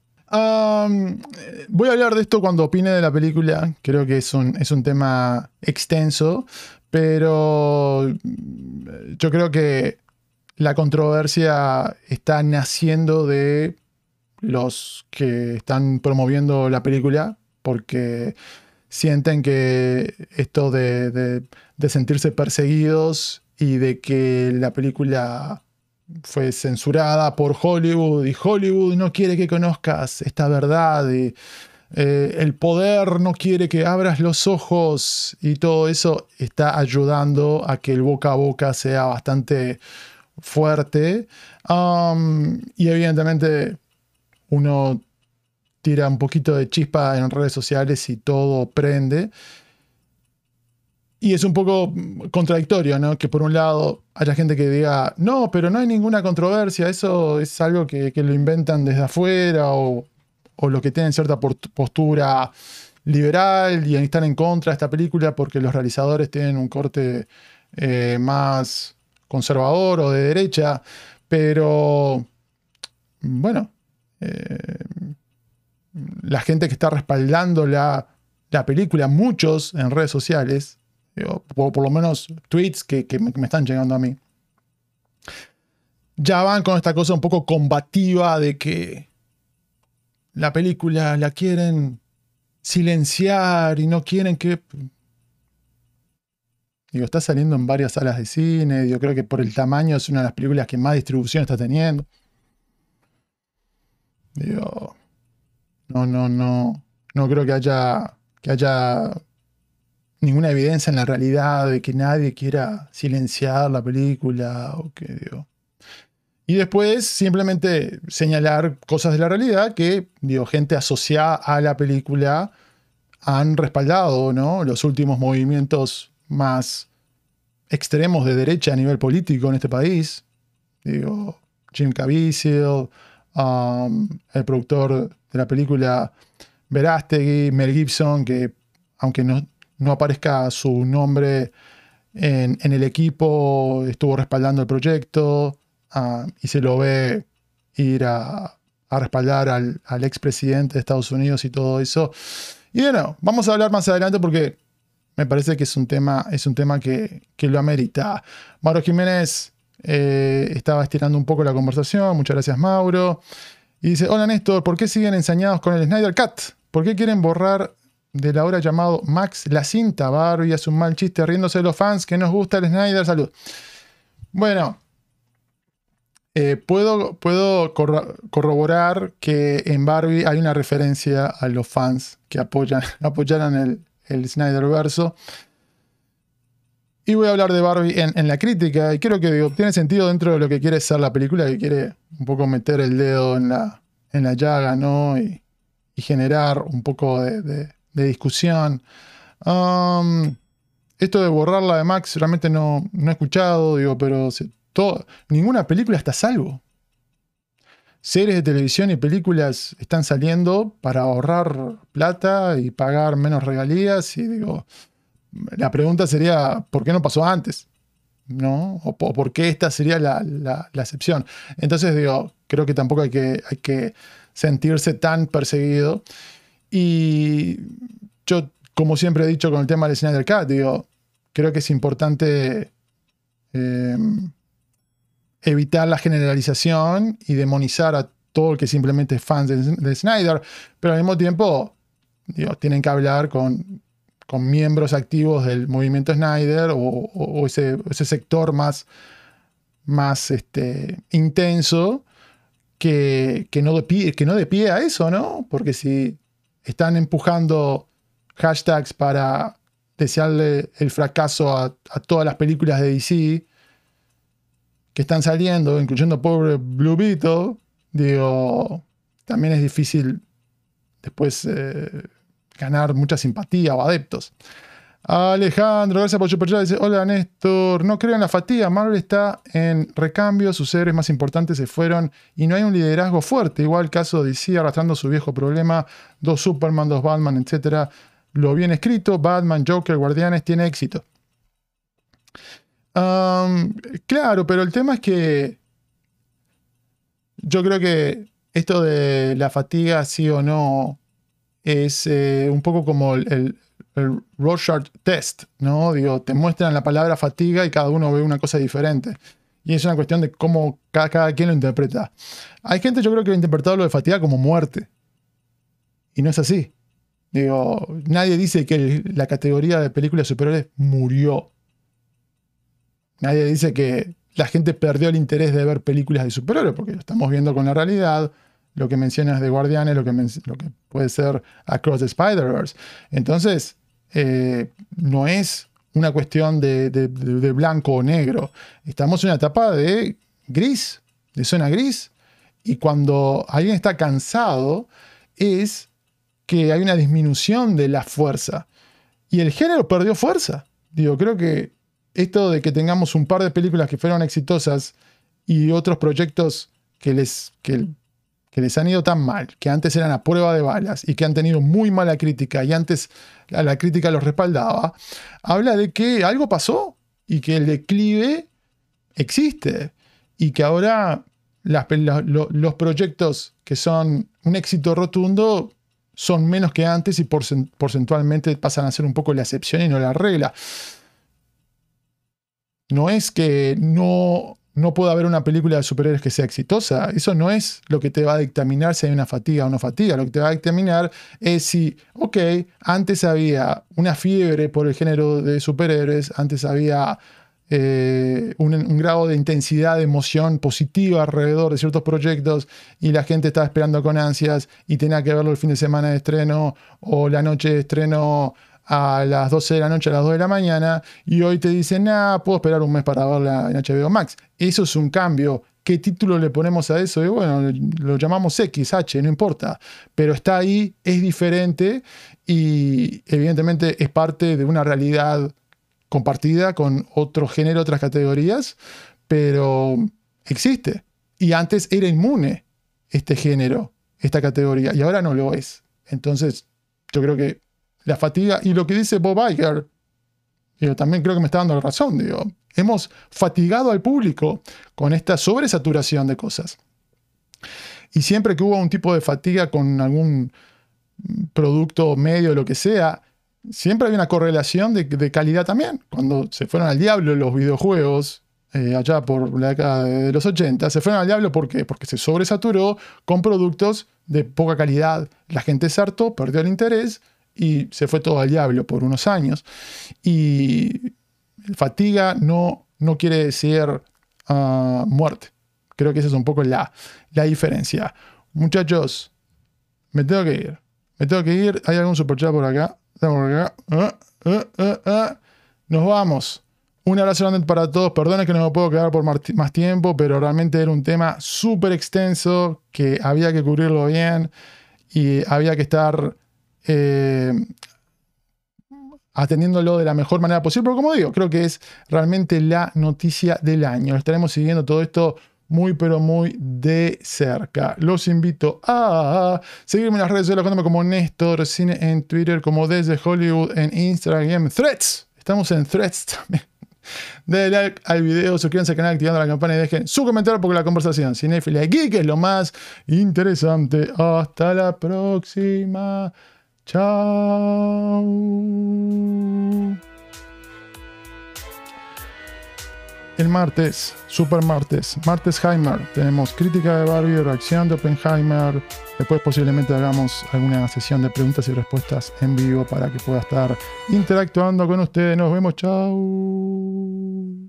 voy a hablar de esto cuando opine de la película, creo que es un, es un tema extenso, pero yo creo que la controversia está naciendo de los que están promoviendo la película, porque sienten que esto de, sentirse perseguidos y de que la película fue censurada por Hollywood y Hollywood no quiere que conozcas esta verdad y eh, el poder no quiere que abras los ojos y todo eso está ayudando a que el boca a boca sea bastante fuerte. Um, y evidentemente uno tira un poquito de chispa en redes sociales y todo prende. Y es un poco contradictorio, ¿no? Que por un lado haya gente que diga, no, pero no hay ninguna controversia, eso es algo que, que lo inventan desde afuera o o los que tienen cierta postura liberal y están en contra de esta película porque los realizadores tienen un corte eh, más conservador o de derecha, pero bueno, eh, la gente que está respaldando la, película, muchos en redes sociales, o por, lo menos tweets que, me están llegando a mí, ya van con esta cosa un poco combativa de que la película la quieren silenciar y no quieren que... Digo, está saliendo en varias salas de cine, yo creo que por el tamaño es una de las películas que más distribución está teniendo. Digo, no, no, no, no creo que haya, que haya ninguna evidencia en la realidad de que nadie quiera silenciar la película o que, digo, y después simplemente señalar cosas de la realidad que, digo, gente asociada a la película han respaldado, ¿no? Los últimos movimientos más extremos de derecha a nivel político en este país. Digo, Jim Caviezel, um, el productor de la película Verástegui, Mel Gibson, que aunque no, no aparezca su nombre en, en, el equipo, estuvo respaldando el proyecto uh, y se lo ve ir a, a respaldar al, al expresidente de Estados Unidos y todo eso. Y bueno, vamos a hablar más adelante porque me parece que es un tema, es un tema que, que lo amerita. Mauro Jiménez eh, estaba estirando un poco la conversación. Muchas gracias, Mauro. Y dice: Hola Néstor, ¿por qué siguen ensañados con el Snyder Cut? ¿Por qué quieren borrar de la hora llamado Max la cinta? Barbie hace un mal chiste riéndose de los fans que nos gusta el Snyder. Salud. Bueno, eh, puedo, puedo corroborar que en Barbie hay una referencia a los fans que apoyan, *laughs* apoyaran el, el Snyder verso. Y voy a hablar de Barbie en, la crítica. Y creo que tiene sentido dentro de lo que quiere ser la película, que quiere un poco meter el dedo en la, en la llaga, ¿no? Y, generar un poco de, discusión. Um, esto de borrarla de Max realmente no, no he escuchado, digo, pero ninguna película está a salvo. Series de televisión y películas están saliendo para ahorrar plata y pagar menos regalías. Y digo, la pregunta sería, ¿por qué no pasó antes? ¿No? O, por qué esta sería la, excepción. Entonces digo, creo que tampoco hay que, hay que sentirse tan perseguido. Y yo, como siempre he dicho con el tema del Snyder Cut, digo, creo que es importante eh, evitar la generalización y demonizar a todo el que simplemente es fan de, Snyder, pero al mismo tiempo tienen que hablar con, con, miembros activos del movimiento Snyder o, ese, sector más, más este, intenso que, no de pie, que no de pie a eso, ¿no? Porque si están empujando hashtags para desearle el fracaso a todas las películas de DC, que están saliendo, incluyendo pobre Blue Beetle, digo, también es difícil después eh, ganar mucha simpatía o adeptos. Alejandro, gracias por superchat. Dice: Hola Néstor, no creo en la fatiga. Marvel está en recambio, sus héroes más importantes se fueron y no hay un liderazgo fuerte. Igual caso de DC arrastrando su viejo problema: dos Superman, dos Batman, etc. Lo bien escrito: Batman, Joker, Guardianes, tiene éxito claro, pero el tema es que yo creo que esto de la fatiga, sí o no, es eh, un poco como el, el, Rorschach test, ¿no? Digo, te muestran la palabra fatiga y cada uno ve una cosa diferente. Y es una cuestión de cómo cada, quien lo interpreta. Hay gente, yo creo que ha interpretado lo de fatiga como muerte. Y no es así. Digo, nadie dice que la categoría de películas superiores murió. Nadie dice que la gente perdió el interés de ver películas de superhéroes, porque lo estamos viendo con la realidad, lo que mencionas de Guardianes, lo que, lo que puede ser Across the Spider-Verse. Entonces, eh, no es una cuestión de, blanco o negro. Estamos en una etapa de gris, de zona gris. Y cuando alguien está cansado, es que hay una disminución de la fuerza. Y el género perdió fuerza. Digo, creo que esto de que tengamos un par de películas que fueron exitosas y otros proyectos que les, que, les han ido tan mal, que antes eran a prueba de balas y que han tenido muy mala crítica y antes la crítica los respaldaba, habla de que algo pasó y que el declive existe y que ahora los proyectos que son un éxito rotundo son menos que antes y porcentualmente pasan a ser un poco la excepción y no la regla no es que no, no pueda haber una película de superhéroes que sea exitosa. Eso no es lo que te va a dictaminar si hay una fatiga o no fatiga. Lo que te va a dictaminar es si, ok, antes había una fiebre por el género de superhéroes, antes había eh, un, grado de intensidad, de emoción positiva alrededor de ciertos proyectos y la gente estaba esperando con ansias y tenía que verlo el fin de semana de estreno o la noche de estreno a las 12 de la noche, a las 2 de la mañana, y hoy te dicen, nada, puedo esperar un mes para verla en HBO Max. Eso es un cambio. ¿Qué título le ponemos a eso? Y bueno, lo llamamos X, H, no importa. Pero está ahí, es diferente y evidentemente es parte de una realidad compartida con otro género, otras categorías, pero existe. Y antes era inmune este género, esta categoría, y ahora no lo es. Entonces, yo creo que la fatiga, y lo que dice Bob Iger, yo también creo que me está dando la razón, digo, hemos fatigado al público con esta sobresaturación de cosas. Y siempre que hubo un tipo de fatiga con algún producto medio, lo que sea, siempre había una correlación de, calidad también. Cuando se fueron al diablo los videojuegos, eh, allá por la década de los 80, se fueron al diablo ¿por qué? porque se sobresaturó con productos de poca calidad. La gente se hartó, perdió el interés y se fue todo al diablo por unos años. Y fatiga no, no quiere decir ah, muerte. Creo que esa es un poco la, la diferencia. Muchachos, me tengo que ir. Me tengo que ir. ¿Hay algún superchat por acá? Por acá. Ah, ah, ah, Nos vamos. Un abrazo grande para todos. Perdone que no me puedo quedar por más tiempo, pero realmente era un tema súper extenso que había que cubrirlo bien y había que estar eh, atendiéndolo de la mejor manera posible. Pero como digo, creo que es realmente la noticia del año. Estaremos siguiendo todo esto muy pero muy de cerca. Los invito a seguirme en las redes sociales como Néstor Cine en Twitter, como desde Hollywood en Instagram, Threads. Estamos en Threads también. *laughs* Denle like al video, suscríbanse al canal activando la campana y dejen su comentario porque la conversación cinéfila y geek es lo más interesante. Hasta la próxima. Chao. El martes, super martes, martes Heimer, tenemos crítica de Barbie, reacción de Oppenheimer. Después posiblemente hagamos alguna sesión de preguntas y respuestas en vivo para que pueda estar interactuando con ustedes. Nos vemos, chao.